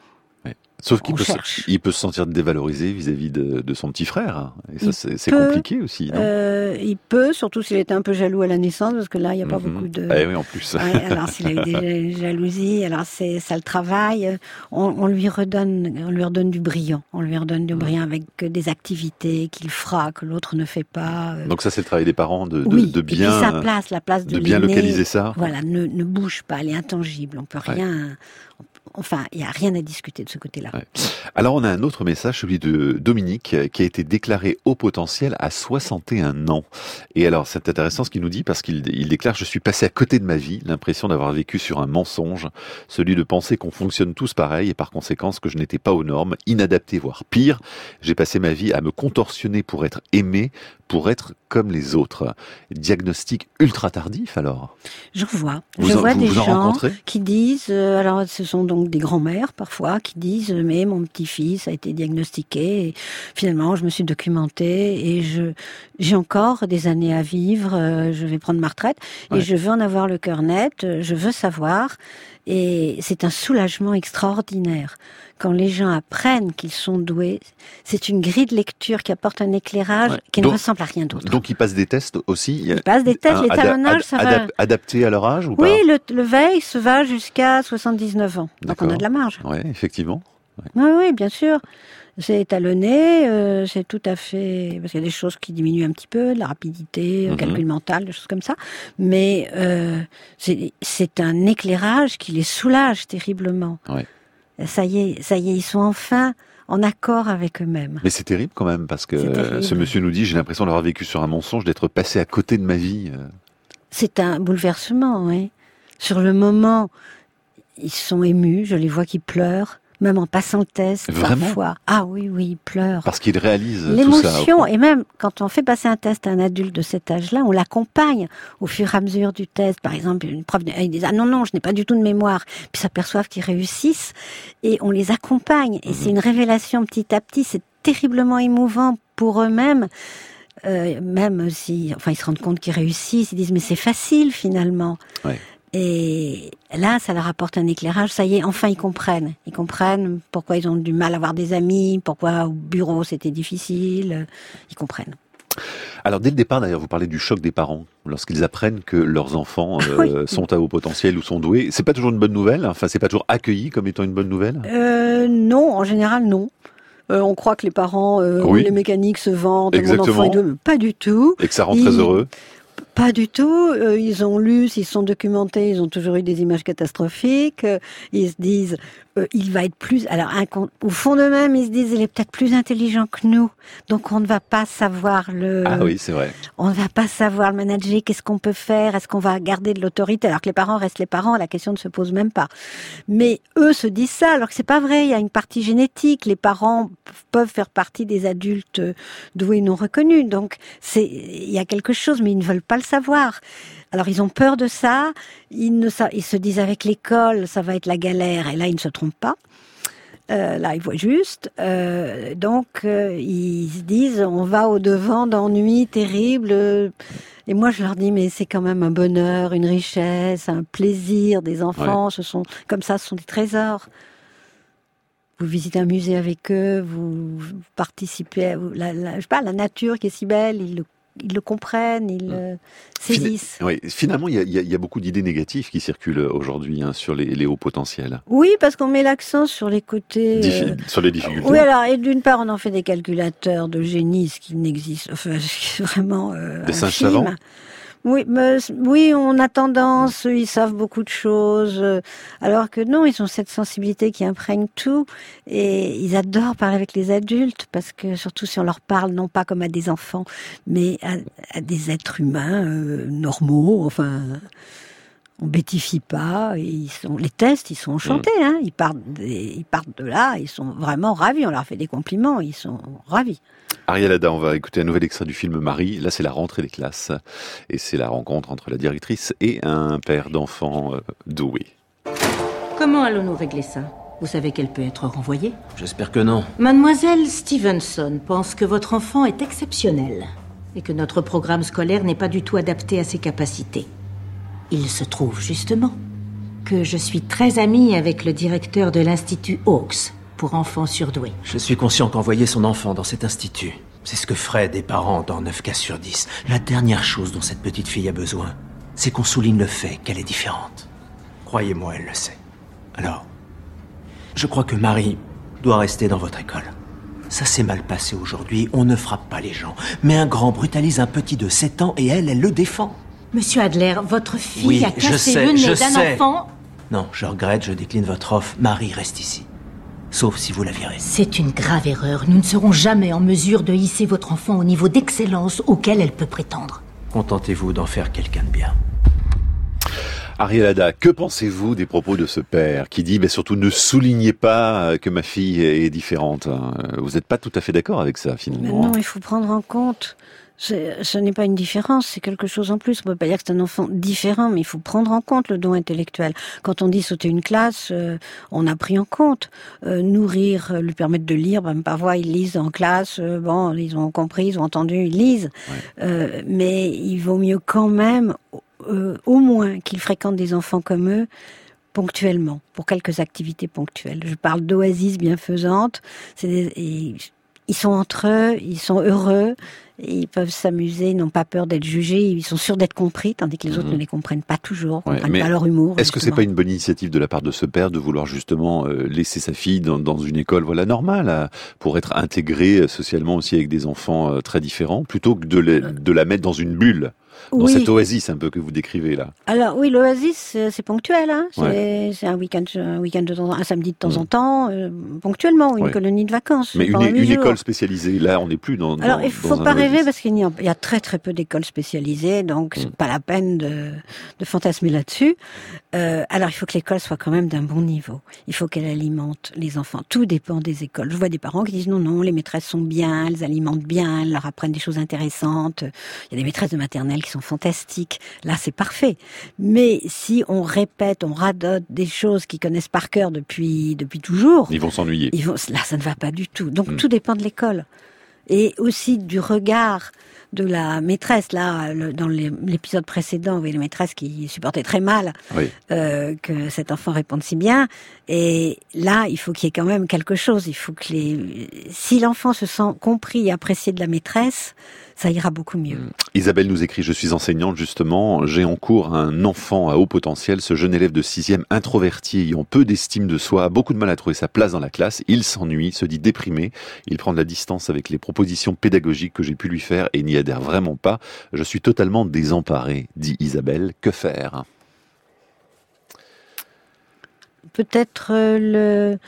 Sauf qu'il peut, se- cherche. il peut se sentir dévalorisé vis-à-vis de, de son petit frère. hein. Et ça, c'est compliqué aussi, non Euh, il peut, surtout s'il était un peu jaloux à la naissance, parce que là, il n'y a pas Mhm. beaucoup de... Eh oui, en plus. Ouais, alors s'il a eu des jalousies, alors c'est ça le travail. On, on lui redonne, on lui redonne du brillant. On lui redonne Mhm. du brillant avec des activités qu'il fera que l'autre ne fait pas. euh. Donc ça, c'est le travail des parents de, de, oui. de Et puis bien, sa place, la place de, de bien localiser ça. Voilà, ne, ne bouge pas, elle est intangible. On peut Ouais. rien. Enfin, il n'y a rien à discuter de ce côté-là. Alors on a un autre message, celui de Dominique, euh, qui a été déclaré au potentiel à 61 ans. Et alors c'est intéressant ce qu'il nous dit parce qu'il il déclare je suis passé à côté de ma vie, l'impression d'avoir vécu sur un mensonge, celui de penser qu'on fonctionne tous pareil et par conséquent que je n'étais pas aux normes, inadapté voire pire. J'ai passé ma vie à me contorsionner pour être aimé, pour être comme les autres. Diagnostic ultra tardif alors. Je vois. Vous je en- vois vous des vous gens qui disent, euh, alors ce sont donc des grands-mères parfois, qui disent, mais mon petit-fils a été diagnostiqué, et finalement je me suis documentée et je j'ai encore des années à vivre, euh, je vais prendre ma retraite et Ouais. je veux en avoir le cœur net, je veux savoir, et c'est un soulagement extraordinaire. Quand les gens apprennent qu'ils sont doués, c'est une grille de lecture qui apporte un éclairage Ouais. qui Donc- ne ressemble à rien d'autre. Donc ils passent des tests aussi Ils passent des tests, l'étalonnage, ça va. adap- Adapté à leur âge ou pas Oui, le, le veille se va jusqu'à 79 ans. Donc on a de la marge. Ouais, effectivement. Oui, oui, bien sûr. C'est étalonné, euh, c'est tout à fait... Parce qu'il y a des choses qui diminuent un petit peu, la rapidité, le Mhm. calcul mental, des choses comme ça. Mais euh, c'est c'est un éclairage qui les soulage terriblement. Ouais. Ça y est, ça y est, ils sont enfin en accord avec eux-mêmes. Mais c'est terrible quand même parce que ce monsieur nous dit j'ai l'impression d'avoir vécu sur un mensonge, d'être passé à côté de ma vie. euh. C'est un bouleversement, oui. Sur le moment, ils sont émus, je les vois qui pleurent, même en passant le test, Vraiment parfois. Ah oui, oui, ils pleurent. Parce qu'il réalise L'émotion, et même quand on fait passer un test à un adulte de cet âge-là, on l'accompagne au fur et à mesure du test. Par exemple, une prof, ils disent, ah non, non, je n'ai pas du tout de mémoire. Puis s'aperçoivent qu'ils réussissent et on les accompagne. Et Mhm. c'est une révélation petit à petit. C'est terriblement émouvant pour eux-mêmes. Euh, même si, enfin, ils se rendent compte qu'ils réussissent, ils disent, mais c'est facile finalement. Ouais. Et là, ça leur apporte un éclairage. Ça y est, enfin, ils comprennent. Ils comprennent pourquoi ils ont du mal à avoir des amis, pourquoi au bureau c'était difficile. Ils comprennent. Alors dès le départ d'ailleurs, vous parlez du choc des parents lorsqu'ils apprennent que leurs enfants euh, Oui. sont à haut potentiel ou sont doués. C'est pas toujours une bonne nouvelle? Enfin, c'est pas toujours accueilli comme étant une bonne nouvelle? Euh, non, en général, non. Euh, on croit que les parents, Oui. les mécaniques se vendent, mon Exactement. enfant est doué, mais pas du tout. Et que ça rend Ils- très heureux. Pas du tout. Euh, ils ont lu, s'ils sont documentés, ils ont toujours eu des images catastrophiques. Euh, ils se disent, euh, il va être plus. Alors, au fond d'eux-mêmes, ils se disent, il est peut-être plus intelligent que nous, donc on ne va pas savoir le. Ah oui, c'est vrai. On ne va pas savoir le manager. Qu'est-ce qu'on peut faire Est-ce qu'on va garder de l'autorité Alors que les parents restent les parents, la question ne se pose même pas. Mais eux se disent ça, alors que c'est pas vrai. Il y a une partie génétique. Les parents peuvent faire partie des adultes doués non reconnus. Donc c'est il y a quelque chose, mais ils ne veulent pas le savoir. Alors ils ont peur de ça. Ils ne sa- ils se disent avec l'école, ça va être la galère. Et là, ils ne se trompent pas. Euh, là, ils voient juste. Euh, donc, euh, ils se disent, on va au devant d'ennuis terribles. Et moi, je leur dis, mais c'est quand même un bonheur, une richesse, un plaisir des enfants. Ce sont comme ça, ce sont des trésors. Vous visitez un musée avec eux, vous, vous participez, à, la, la- je sais pas, la nature qui est si belle, ils le, ils le comprennent, ils le saisissent. Oui, finalement, il y a, y y beaucoup d'idées négatives qui circulent aujourd'hui hein, sur les, les hauts potentiels. Oui, parce qu'on met l'accent sur les côtés. Diffi- euh, sur les difficultés. Oui, alors, et d'une part, on en fait des calculateurs de génie, ce qui n'existe, enfin, vraiment euh, Des singes savants Oui, mais, oui, on a tendance, ils savent beaucoup de choses, euh, alors que non, ils ont cette sensibilité qui imprègne tout, et ils adorent parler avec les adultes, parce que surtout si on leur parle non pas comme à des enfants, mais à, à des êtres humains euh, normaux, enfin, on bêtifie pas, et ils sont, les tests, ils sont enchantés, hein, ils partent, des- ils partent de là, ils sont vraiment ravis, on leur fait des compliments, ils sont ravis. Ariel Ada, on va écouter un nouvel extrait du film Marie. Là, c'est la rentrée des classes. Et c'est la rencontre entre la directrice et un père d'enfants euh, doué. Comment allons-nous régler ça? Vous savez qu'elle peut être renvoyée? J'espère que non. Mademoiselle Stevenson pense que votre enfant est exceptionnel et que notre programme scolaire n'est pas du tout adapté à ses capacités. Il se trouve justement que je suis très amie avec le directeur de l'Institut Hawks pour enfants surdoués. Je suis conscient qu'envoyer son enfant dans cet institut, c'est ce que feraient des parents dans 9 cas sur 10. La dernière chose dont cette petite fille a besoin, c'est qu'on souligne le fait qu'elle est différente. Croyez-moi, elle le sait. Alors, je crois que Marie doit rester dans votre école. Ça s'est mal passé aujourd'hui, on ne frappe pas les gens. Mais un grand brutalise un petit de 7 ans et elle, elle le défend. Monsieur Adler, votre fille Oui, a cassé sais, le nez d'un enfant. Non, je regrette, je décline votre offre. Marie reste ici. Sauf si vous la virez. C'est une grave erreur. Nous ne serons jamais en mesure de hisser votre enfant au niveau d'excellence auquel elle peut prétendre. Contentez-vous d'en faire quelqu'un de bien. Ariel Ada, que pensez-vous des propos de ce père qui dit, ben surtout ne soulignez pas que ma fille est différente hein. Vous n'êtes pas tout à fait d'accord avec ça, Mais finalement non, il faut prendre en compte. Ce n'est pas une différence, c'est quelque chose en plus. On peut pas dire que c'est un enfant différent, mais il faut prendre en compte le don intellectuel. Quand on dit sauter une classe, euh, on a pris en compte. Euh, nourrir, euh, lui permettre de lire, ben, parfois ils lisent en classe, euh, bon, ils ont compris, ils ont entendu, ils lisent. Euh, mais il vaut mieux quand même, euh, au moins, qu'ils fréquentent des enfants comme eux, ponctuellement, pour quelques activités ponctuelles. Je parle d'oasis bienfaisantes. C'est des- et ils sont entre eux, ils sont heureux, ils peuvent s'amuser, ils n'ont pas peur d'être jugés, ils sont sûrs d'être compris, tandis que les autres ne les comprennent pas toujours, Ouais, comprennent pas leur humour. Est-ce que c'est pas une bonne initiative de la part de ce père de vouloir justement euh, laisser sa fille dans, dans une école voilà normale euh, pour être intégrée euh, socialement aussi avec des enfants euh, très différents plutôt que de la mettre dans une bulle? Dans Oui. cette oasis un peu que vous décrivez là. Alors oui, l'oasis, c'est c'est ponctuel. Hein. C'est Ouais. c'est un week-end, un week-end de temps, un samedi de temps en temps, euh, ponctuellement, une Ouais. colonie de vacances. Mais une, école spécialisée là on n'est plus dans. Alors dans- il faut dans un pas rêver parce qu'il y, a- il y a très très peu d'écoles spécialisées, donc Mm. c'est pas la peine de, de fantasmer là-dessus. Euh, alors il faut que l'école soit quand même d'un bon niveau. Il faut qu'elle alimente les enfants. Tout dépend des écoles. Je vois des parents qui disent non non, les maîtresses sont bien, elles alimentent bien, elles leur apprennent des choses intéressantes. Il y a des maîtresses de maternelle qui sont fantastiques. Là c'est parfait. Mais si on répète, on radote des choses qu'ils connaissent par cœur depuis depuis toujours, Ils vont s'ennuyer. ils vont, là, ça ne va pas du tout. Donc Mm. tout dépend de l'école et aussi du regard de la maîtresse. Là, le- dans l'épisode précédent, vous voyez la maîtresse qui supportait très mal Oui. euh, que cet enfant réponde si bien. Et là, il faut qu'il y ait quand même quelque chose. Il faut que les, si l'enfant se sent compris et apprécié de la maîtresse, ça ira beaucoup mieux. Isabelle nous écrit, je suis enseignante justement, j'ai en cours un enfant à haut potentiel, ce jeune élève de sixième introverti ayant peu d'estime de soi, a beaucoup de mal à trouver sa place dans la classe, il s'ennuie, se dit déprimé, il prend de la distance avec les propositions pédagogiques que j'ai pu lui faire et n'y adhère vraiment pas, je suis totalement désemparée, dit Isabelle, que faire? Peut-être euh, le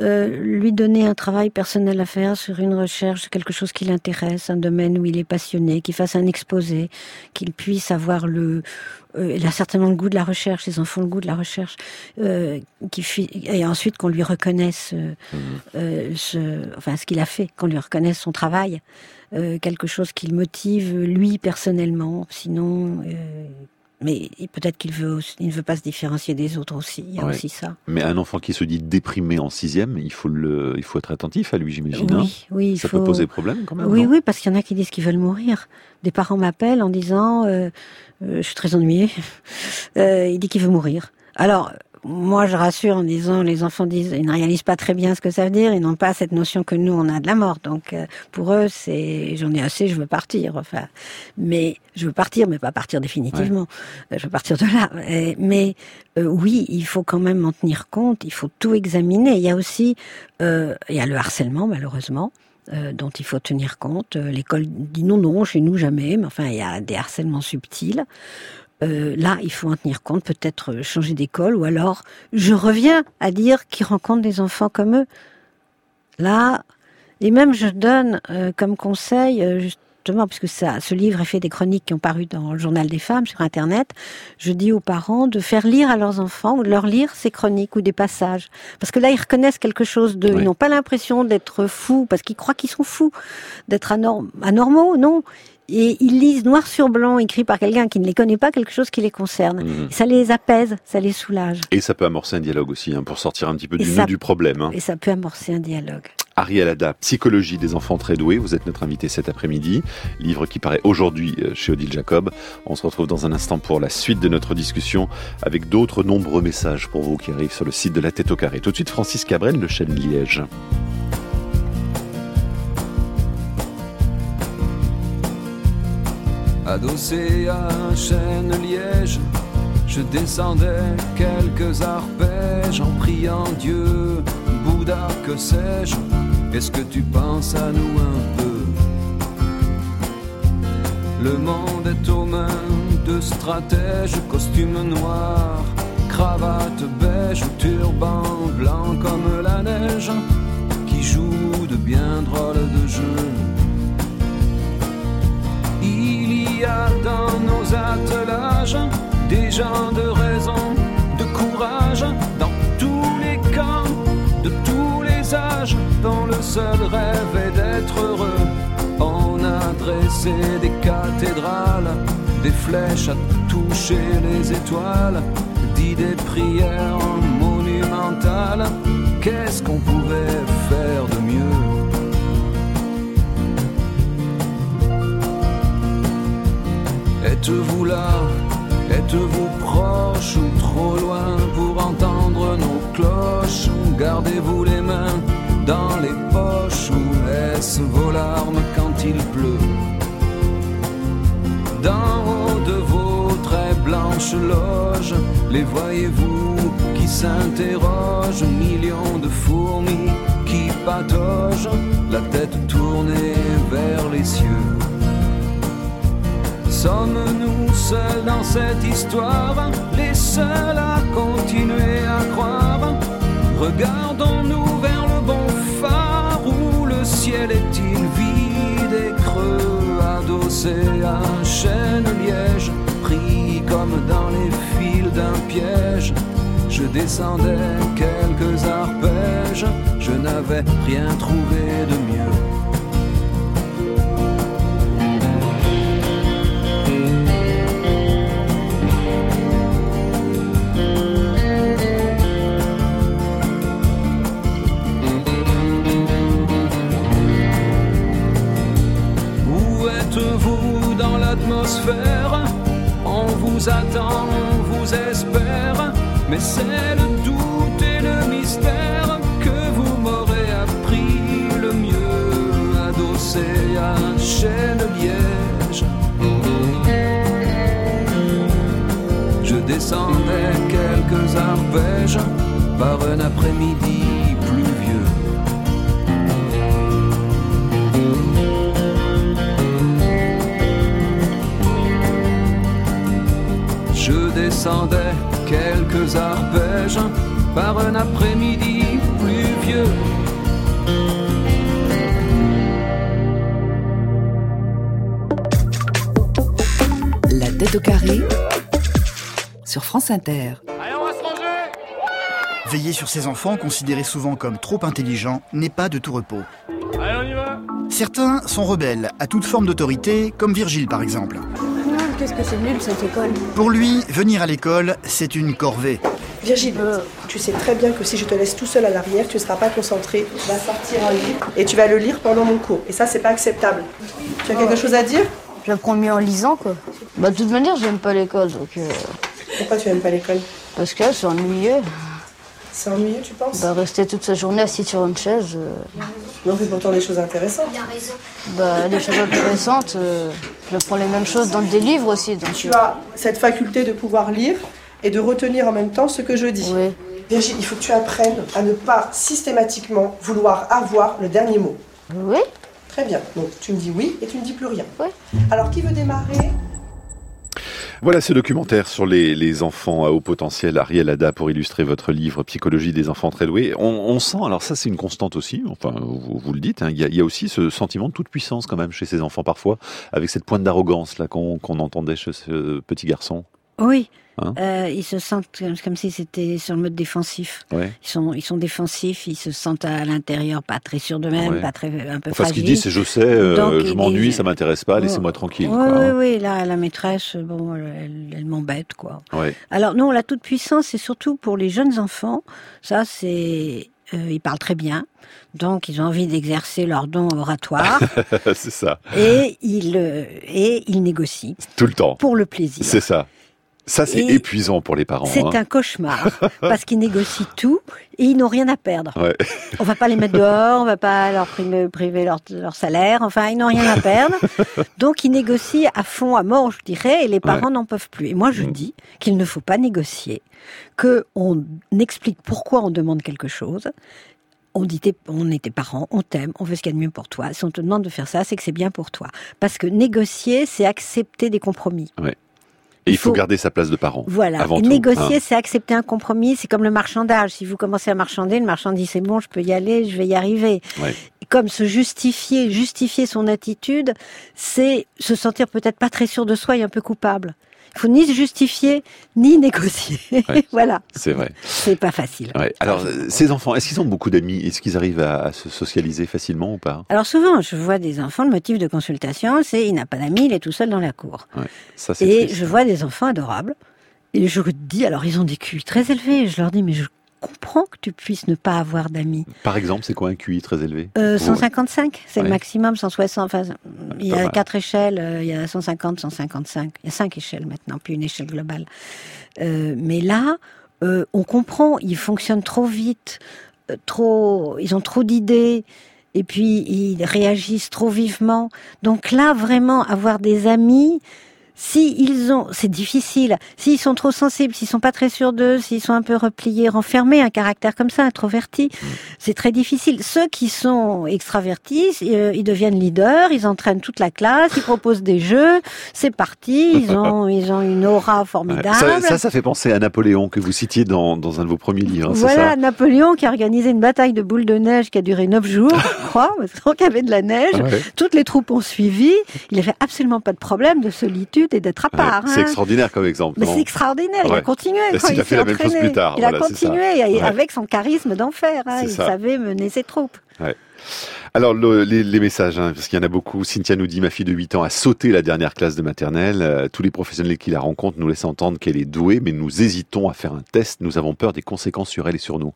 euh, lui donner un travail personnel à faire sur une recherche, quelque chose qui l'intéresse, un domaine où il est passionné, qu'il fasse un exposé, qu'il puisse avoir le, euh, il a certainement le goût de la recherche, les enfants le goût de la recherche, euh, et ensuite qu'on lui reconnaisse, euh, ce, enfin ce qu'il a fait, qu'on lui reconnaisse son travail, euh, quelque chose qui le motive lui personnellement, sinon. euh, mais peut-être qu'il veut, aussi- il ne veut pas se différencier des autres aussi. Il y a Ouais. aussi ça. Mais un enfant qui se dit déprimé en sixième, il faut le, il faut être attentif à lui, j'imagine. Oui, hein oui, Ça faut- peut poser problème quand même. Oui, oui, parce qu'il y en a qui disent qu'ils veulent mourir. Des parents m'appellent en disant euh, euh, Je suis très ennuyée. Euh, il dit qu'il veut mourir. Alors, moi, je rassure en disant, les enfants disent, ils ne réalisent pas très bien ce que ça veut dire, ils n'ont pas cette notion que nous, on a de la mort. Donc, euh, pour eux, c'est, j'en ai assez, je veux partir. Enfin, mais je veux partir, mais pas partir définitivement. Je veux partir de là. Et- mais euh, oui, il faut quand même en tenir compte. Il faut tout examiner. Il y a aussi, euh, il y a le harcèlement, malheureusement. euh, dont il faut tenir compte. Euh, L'école dit non, non, chez nous jamais, mais enfin, il y a des harcèlements subtils. Euh, là, il faut en tenir compte, peut-être euh, changer d'école, ou alors, je reviens à dire qu'ils rencontrent des enfants comme eux. Là, et même je donne euh, comme conseil, euh, justement, puisque ça, ce livre est fait des chroniques qui ont paru dans le journal des femmes sur Internet, je dis aux parents de faire lire à leurs enfants ou de leur lire ces chroniques ou des passages. Parce que là, ils reconnaissent quelque chose d'eux. Ils n'ont pas l'impression d'être fous, parce qu'ils croient qu'ils sont fous, d'être anorm- anormaux, non. Et ils lisent noir sur blanc, écrit par quelqu'un qui ne les connaît pas, quelque chose qui les concerne. Mhm. Et ça les apaise, ça les soulage. Et ça peut amorcer un dialogue aussi, hein, pour sortir un petit peu Et du ça- nœud du problème. hein. Et ça peut amorcer un dialogue. Ariel Ada, Psychologie des enfants très doués, vous êtes notre invité cet après-midi, livre qui paraît aujourd'hui euh, chez Odile Jacob. On se retrouve dans un instant pour la suite de notre discussion avec d'autres nombreux messages pour vous qui arrivent sur le site de la tête au carré. Tout de suite, Francis Cabrel, le chêne Liège. Adossé à un chêne liège, je descendais quelques arpèges en priant Dieu, Bouddha, que sais-je, est-ce que tu penses à nous un peu? Le monde est aux mains de stratèges, costume noir, cravate beige, turban blanc comme la neige, qui joue de bien drôles de jeux. Il y a dans nos attelages des gens de raison, de courage, dans tous les camps, de tous les âges, seul rêve est d'être heureux. On a dressé des cathédrales, des flèches à toucher les étoiles, dit des prières monumentales. Qu'est-ce qu'on pouvait faire de mieux? Êtes-vous là? Êtes-vous proche ou trop loin pour entendre nos cloches? Gardez-vous les larmes quand il pleut. D'en haut de vos très blanches loges, les voyez-vous qui s'interrogent? Millions de fourmis qui pataugent, la tête tournée vers les cieux. Sommes-nous seuls dans cette histoire, les seuls à continuer à croire. Regardons-nous vers le bon phare où le ciel est-il vide adossé à un chêne liège, pris comme dans les fils d'un piège. Je descendais quelques arpèges, je n'avais rien trouvé de mieux. Vous attend, vous espère, mais c'est le doute et le mystère que vous m'aurez appris le mieux, adossé à un chêne liège. Je descendais quelques arpèges par un après-midi Je descendais quelques arpèges par un après-midi pluvieux. La tête au carré sur France Inter. Veiller sur ses enfants, considérés souvent comme trop intelligents, n'est pas de tout repos. Allez, on y va Certains sont rebelles à toute forme d'autorité, comme Virgile par exemple. Qu'est-ce que c'est nul cette école Pour lui, venir à l'école, c'est une corvée. Virgile, tu sais très bien que si je te laisse tout seul à l'arrière, tu ne seras pas concentré. Tu vas sortir un livre et tu vas le lire pendant mon cours. Et ça, c'est pas acceptable. Tu as quelque chose à dire J'apprends mieux en lisant, quoi. Bah, de toute manière, j'aime pas l'école, donc. euh, Pourquoi tu n'aimes pas l'école? Parce que c'est ennuyeux. C'est ennuyeux, tu penses Bah, rester toute sa journée assis sur une chaise. euh, Non, mais pourtant des choses intéressantes. bah, des choses intéressantes. euh, je prends les mêmes choses dans des livres aussi. Donc, Tu as cette faculté de pouvoir lire et de retenir en même temps ce que je dis. Virginie, il faut que tu apprennes à ne pas systématiquement vouloir avoir le dernier mot. Oui. Très bien. Donc tu me dis oui et tu ne dis plus rien. Alors qui veut démarrer? Voilà ce documentaire sur les, les enfants à haut potentiel, Ariel Ada, pour illustrer votre livre Psychologie des enfants très doués. On, on sent, alors ça c'est une constante aussi, enfin vous, vous le dites, hein, il y, y a aussi ce sentiment de toute puissance quand même chez ces enfants parfois, avec cette pointe d'arrogance là qu'on qu'on entendait chez ce petit garçon. Oui. Hein Euh, ils se sentent comme, comme si c'était sur le mode défensif. Ouais. Ils sont, ils sont défensifs, ils se sentent à l'intérieur pas très sûrs d'eux-mêmes, Ouais. pas très, un peu Enfin, ce qu'ils disent, c'est je sais, euh, je m'ennuie, disent- ça m'intéresse pas, laissez-moi tranquille. Oui, quoi, oui, hein. oui, là, la maîtresse, bon, elle, elle m'embête, quoi. Ouais. Alors non, la toute puissance, c'est surtout pour les jeunes enfants. Ça, c'est, euh, ils parlent très bien, donc ils ont envie d'exercer leur don oratoire c'est ça, et ils euh, et ils négocient tout le temps. pour le plaisir. C'est ça. Ça, c'est Et épuisant pour les parents. C'est hein. un cauchemar parce qu'ils négocient tout et ils n'ont rien à perdre. Ouais. On va pas les mettre dehors, on va pas leur priver, priver leur, leur salaire. Enfin, ils n'ont rien à perdre. Donc, ils négocient à fond, à mort, je dirais, et les parents n'en peuvent plus. Et moi, je dis qu'il ne faut pas négocier, que on explique pourquoi on demande quelque chose. On dit, on est tes parents, on t'aime, on veut ce qu'il y a de mieux pour toi. Si on te demande de faire ça, c'est que c'est bien pour toi. Parce que négocier, c'est accepter des compromis. Ouais. Et il faut, garder sa place de parent. Voilà. Avant négocier, hein. c'est accepter un compromis. C'est comme le marchandage. Si vous commencez à marchander, le marchand dit c'est bon, je peux y aller, je vais y arriver. Ouais. Comme se justifier, justifier son attitude, c'est se sentir peut-être pas très sûr de soi et un peu coupable. Il faut ni se justifier, ni négocier. Ouais. voilà. C'est vrai. C'est pas facile. Ouais. Alors, ces enfants, est-ce qu'ils ont beaucoup d'amis? Est-ce qu'ils arrivent à, à se socialiser facilement ou pas? Alors souvent, je vois des enfants, le motif de consultation, c'est il n'a pas d'amis, il est tout seul dans la cour. Ouais. Ça, c'est Et triste. je vois des enfants adorables. Et je dis, alors ils ont des QI très élevés. Je leur dis, mais je comprends que tu puisses ne pas avoir d'amis. Par exemple, c'est quoi un QI très élevé Euh, Vous- 155, c'est Ouais. le maximum, 160. Enfin, il y a quatre échelles, euh, il y a 150, 155. Il y a cinq échelles maintenant, puis une échelle globale. Euh, mais là, euh, on comprend, ils fonctionnent trop vite, euh, trop, ils ont trop d'idées. Et puis ils réagissent trop vivement. Donc là, vraiment, avoir des amis, si ils ont, c'est difficile. S'ils sont trop sensibles, s'ils sont pas très sûrs d'eux, s'ils sont un peu repliés, renfermés, un caractère comme ça, introverti, c'est très difficile. Ceux qui sont extravertis, euh, ils deviennent leaders, ils entraînent toute la classe, ils proposent des jeux, c'est parti, ils ont, ils ont une aura formidable. Ça, ça, ça fait penser à Napoléon que vous citiez dans, dans un de vos premiers livres. hein, Voilà, ça? Napoléon qui a organisé une bataille de boules de neige qui a duré neuf jours, je crois, parce qu'il y avait de la neige. Ouais. Toutes les troupes ont suivi. Il n'avait absolument pas de problème de solitude et d'être à Ouais, part. C'est hein. extraordinaire comme exemple. Mais c'est extraordinaire, il a continué. Il a fait la même chose plus tard, Il a voilà, continué et- avec son charisme d'enfer. hein, il ça. savait mener ses troupes. Ouais. Alors le- les, les messages, hein, parce qu'il y en a beaucoup. Cynthia nous dit ma fille de 8 ans a sauté la dernière classe de maternelle. Euh, tous les professionnels qui la rencontrent nous laissent entendre qu'elle est douée, mais nous hésitons à faire un test. Nous avons peur des conséquences sur elle et sur nous.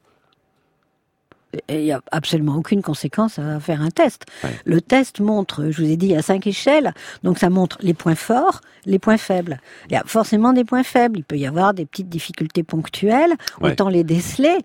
Il n'y a absolument aucune conséquence à faire un test. Le test montre, je vous ai dit, il y a cinq échelles, donc ça montre les points forts, les points faibles. Il y a forcément des points faibles, il peut y avoir des petites difficultés ponctuelles, Ouais. autant les déceler.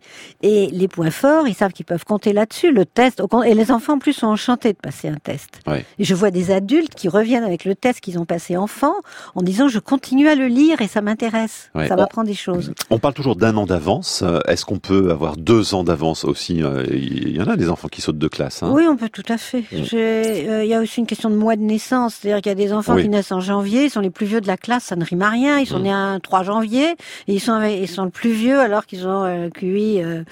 Et les points forts, ils savent qu'ils peuvent compter là-dessus. Le test, et les enfants en plus sont enchantés de passer un test. Ouais. Et je vois des adultes qui reviennent avec le test qu'ils ont passé enfant en disant je continue à le lire et ça m'intéresse, ça m'apprend des choses. On parle toujours d'un an d'avance. Euh, Est-ce qu'on peut avoir deux ans d'avance aussi Euh, Il y en a des enfants qui sautent de classe. Hein. Oui, on peut tout à fait. Mm. J'ai- euh, Il y a aussi une question de mois de naissance. C'est-à-dire qu'il y a des enfants Oui. qui naissent en janvier, ils sont les plus vieux de la classe, ça ne rime à rien. Ils sont Mm. nés un 3 janvier et ils sont, ils sont le plus vieux alors qu'ils ont euh, QI euh,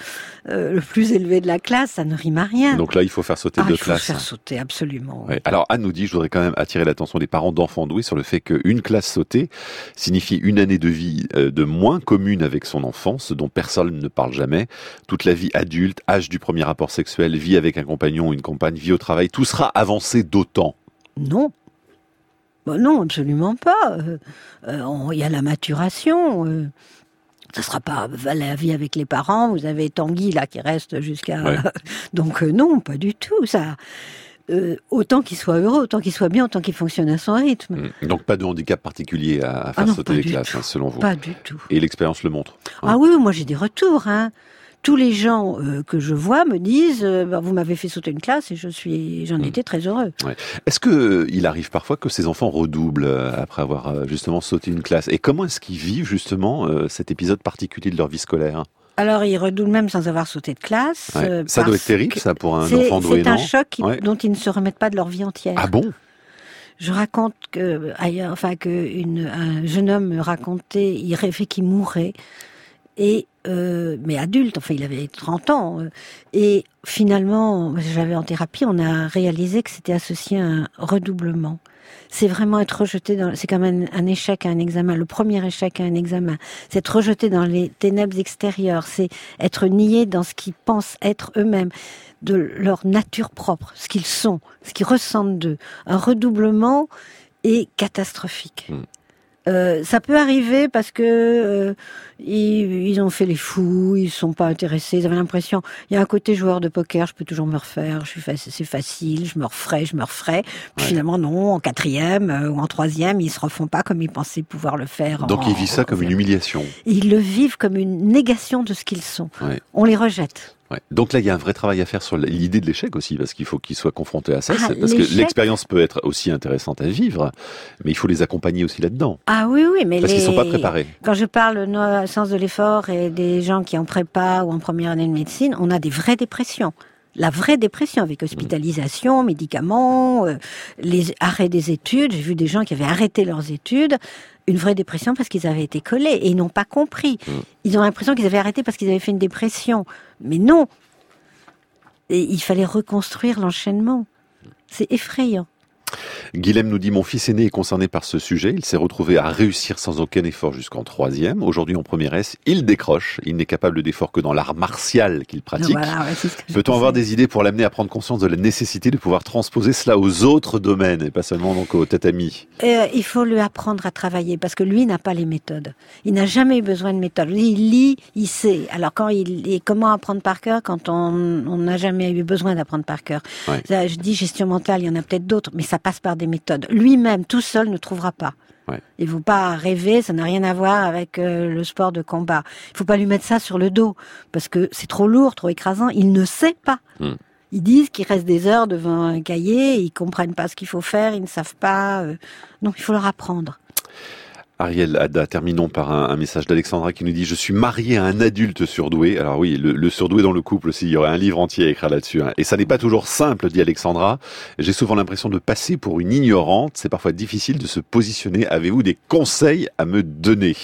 le plus élevé de la classe, ça ne rime à rien. Donc là, il faut faire sauter ah, deux il faut faire sauter, absolument. Alors Anne nous dit, je voudrais quand même attirer l'attention des parents d'enfants doués sur le fait qu'une classe sautée signifie une année de vie de moins commune avec son enfant, ce dont personne ne parle jamais. Toute la vie adulte, âge du premier rapport sexuel, vie avec un compagnon ou une compagne, vie au travail, tout sera avancé d'autant. Non. Bah non, absolument pas. Euh, euh, Il y a la maturation. euh, ça sera pas la vie avec les parents. Vous avez Tanguy là qui reste jusqu'à. Ouais. Donc euh, non, pas du tout. Ça. euh, autant qu'il soit heureux, autant qu'il soit bien, autant qu'il fonctionne à son rythme. Mm. Donc pas de handicap particulier à, à faire Ah non, sauter les classes, hein, selon vous. Pas du tout. Et l'expérience le montre. Ah oui, oui, moi j'ai des retours. Hein. Tous les gens euh, que je vois me disent euh, bah, vous m'avez fait sauter une classe et je suis, j'en étais très heureux. Ouais. Est-ce que euh, il arrive parfois que ces enfants redoublent après avoir justement sauté une classe? Et comment est-ce qu'ils vivent justement cet épisode particulier de leur vie scolaire? Alors ils redoublent même sans avoir sauté de classe. Ouais. Ça doit être terrible, ça, pour un enfant doué, C'est un choc qui- Ouais. dont ils ne se remettent pas de leur vie entière. Ah bon? Je raconte que ailleurs, enfin que une, un jeune homme me racontait, il rêvait qu'il mourait et euh, mais adulte, enfin il avait 30 ans euh, et finalement j'avais en thérapie, on a réalisé que c'était associé à un redoublement. C'est vraiment être rejeté dans, c'est comme un, un échec à un examen, le premier échec à un examen. C'est être rejeté dans les ténèbres extérieures, c'est être nié dans ce qu'ils pensent être eux-mêmes, de leur nature propre, ce qu'ils sont, ce qu'ils ressentent d'eux. Un redoublement est catastrophique. Euh, ça peut arriver parce que euh, ils, ils ont fait les fous, ils sont pas intéressés, ils avaient l'impression. Il y a un côté joueur de poker, je peux toujours me refaire, je suis c'est facile, je me referai, je me referai. Puis finalement non, en quatrième euh, ou en troisième, ils se refont pas comme ils pensaient pouvoir le faire. Donc en- ils vivent ça comme une humiliation. Ils le vivent comme une négation de ce qu'ils sont. Ouais. On les rejette. Ouais. Donc là, il y a un vrai travail à faire sur l'idée de l'échec aussi, parce qu'il faut qu'ils soient confrontés à ça. Ah, parce que l'expérience peut être aussi intéressante à vivre, mais il faut les accompagner aussi là-dedans. Ah oui, oui, mais Parce qu'ils les- sont pas préparés. Quand je parle de sens de l'effort et des gens qui en prépa ou en première année de médecine, on a des vraies dépressions. La vraie dépression avec hospitalisation, médicaments, euh, les arrêts des études. J'ai vu des gens qui avaient arrêté leurs études. Une vraie dépression parce qu'ils avaient été collés et ils n'ont pas compris. Ils ont l'impression qu'ils avaient arrêté parce qu'ils avaient fait une dépression. Mais non. Et il fallait reconstruire l'enchaînement. C'est effrayant. Guilhem nous dit Mon fils aîné est concerné par ce sujet. Il s'est retrouvé à réussir sans aucun effort jusqu'en troisième. Aujourd'hui, en première S, il décroche. Il n'est capable d'effort que dans l'art martial qu'il pratique. Voilà, ouais, Peut-on avoir des idées pour l'amener à prendre conscience de la nécessité de pouvoir transposer cela aux autres domaines et pas seulement donc au tatami? Euh, il faut lui apprendre à travailler parce que lui n'a pas les méthodes. Il n'a jamais eu besoin de méthodes. Lui, il lit, il sait. Alors quand il et comment apprendre par cœur quand on on n'a jamais eu besoin d'apprendre par cœur? Ouais. Ça, je dis gestion mentale, il y en a peut-être d'autres, mais ça passe par des méthodes. Lui-même, tout seul, ne trouvera pas. Ouais. Il ne faut pas rêver, ça n'a rien à voir avec euh, le sport de combat. Il faut pas lui mettre ça sur le dos parce que c'est trop lourd, trop écrasant. Il ne sait pas. Hmm. Ils disent qu'ils restent des heures devant un cahier, ils comprennent pas ce qu'il faut faire, ils ne savent pas. euh, Non, il faut leur apprendre. Ariel Ada, terminons par un, un message d'Alexandra qui nous dit Je suis mariée à un adulte surdoué. Alors oui, le, le surdoué dans le couple aussi, il y aurait un livre entier à écrire là-dessus. hein. Et ça n'est pas toujours simple, dit Alexandra. J'ai souvent l'impression de passer pour une ignorante. C'est parfois difficile de se positionner. Avez-vous des conseils à me donner?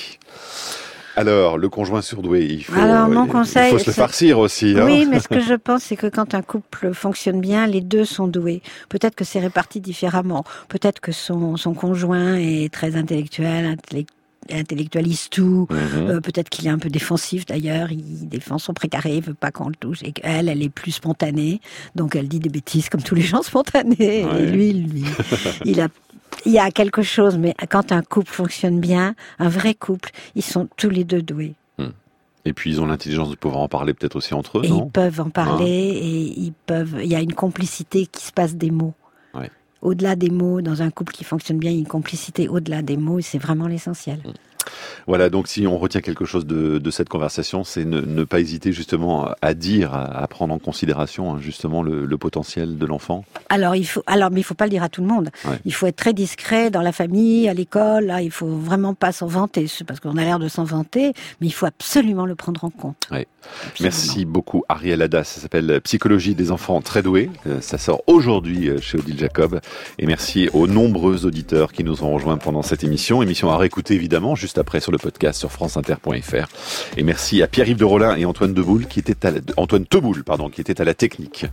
Alors, le conjoint surdoué, il faut, Alors, mon il conseil, faut se le farcir aussi. hein. Oui, mais ce que je pense, c'est que quand un couple fonctionne bien, les deux sont doués. Peut-être que c'est réparti différemment. Peut-être que son, son conjoint est très intellectuel, intellect- intellectualise tout. Mhm. Euh, Peut-être qu'il est un peu défensif d'ailleurs. Il défend son précaré, il veut pas qu'on le touche. Et qu'elle, elle est plus spontanée. Donc elle dit des bêtises comme tous les gens spontanés. Ouais. Et lui, lui, il a il y a quelque chose, mais quand un couple fonctionne bien, un vrai couple, ils sont tous les deux doués. Et puis, ils ont l'intelligence de pouvoir en parler peut-être aussi entre eux, Et non? ils peuvent en parler Hein et ils peuvent. Il y a une complicité qui se passe des mots. Ouais. Au-delà des mots, dans un couple qui fonctionne bien, il y a une complicité au-delà des mots et c'est vraiment l'essentiel. Voilà, donc si on retient quelque chose de, de cette conversation, c'est ne, ne pas hésiter justement à dire, à, à prendre en considération hein, justement le, le potentiel de l'enfant. Alors il faut, alors mais il faut pas le dire à tout le monde. Ouais. Il faut être très discret dans la famille, à l'école. Là, il faut vraiment pas s'en vanter, parce qu'on a l'air de s'en vanter, mais il faut absolument le prendre en compte. Ouais. Merci beaucoup Ariel Ada, ça s'appelle Psychologie des enfants très doués, Euh, ça sort aujourd'hui euh, chez Odile Jacob et merci aux nombreux auditeurs qui nous ont rejoints pendant cette émission, émission à réécouter évidemment juste après sur le podcast sur franceinter.fr et merci à Pierre-Yves de Rollin et Antoine Deboul qui la, Antoine Teboul pardon qui était à la technique.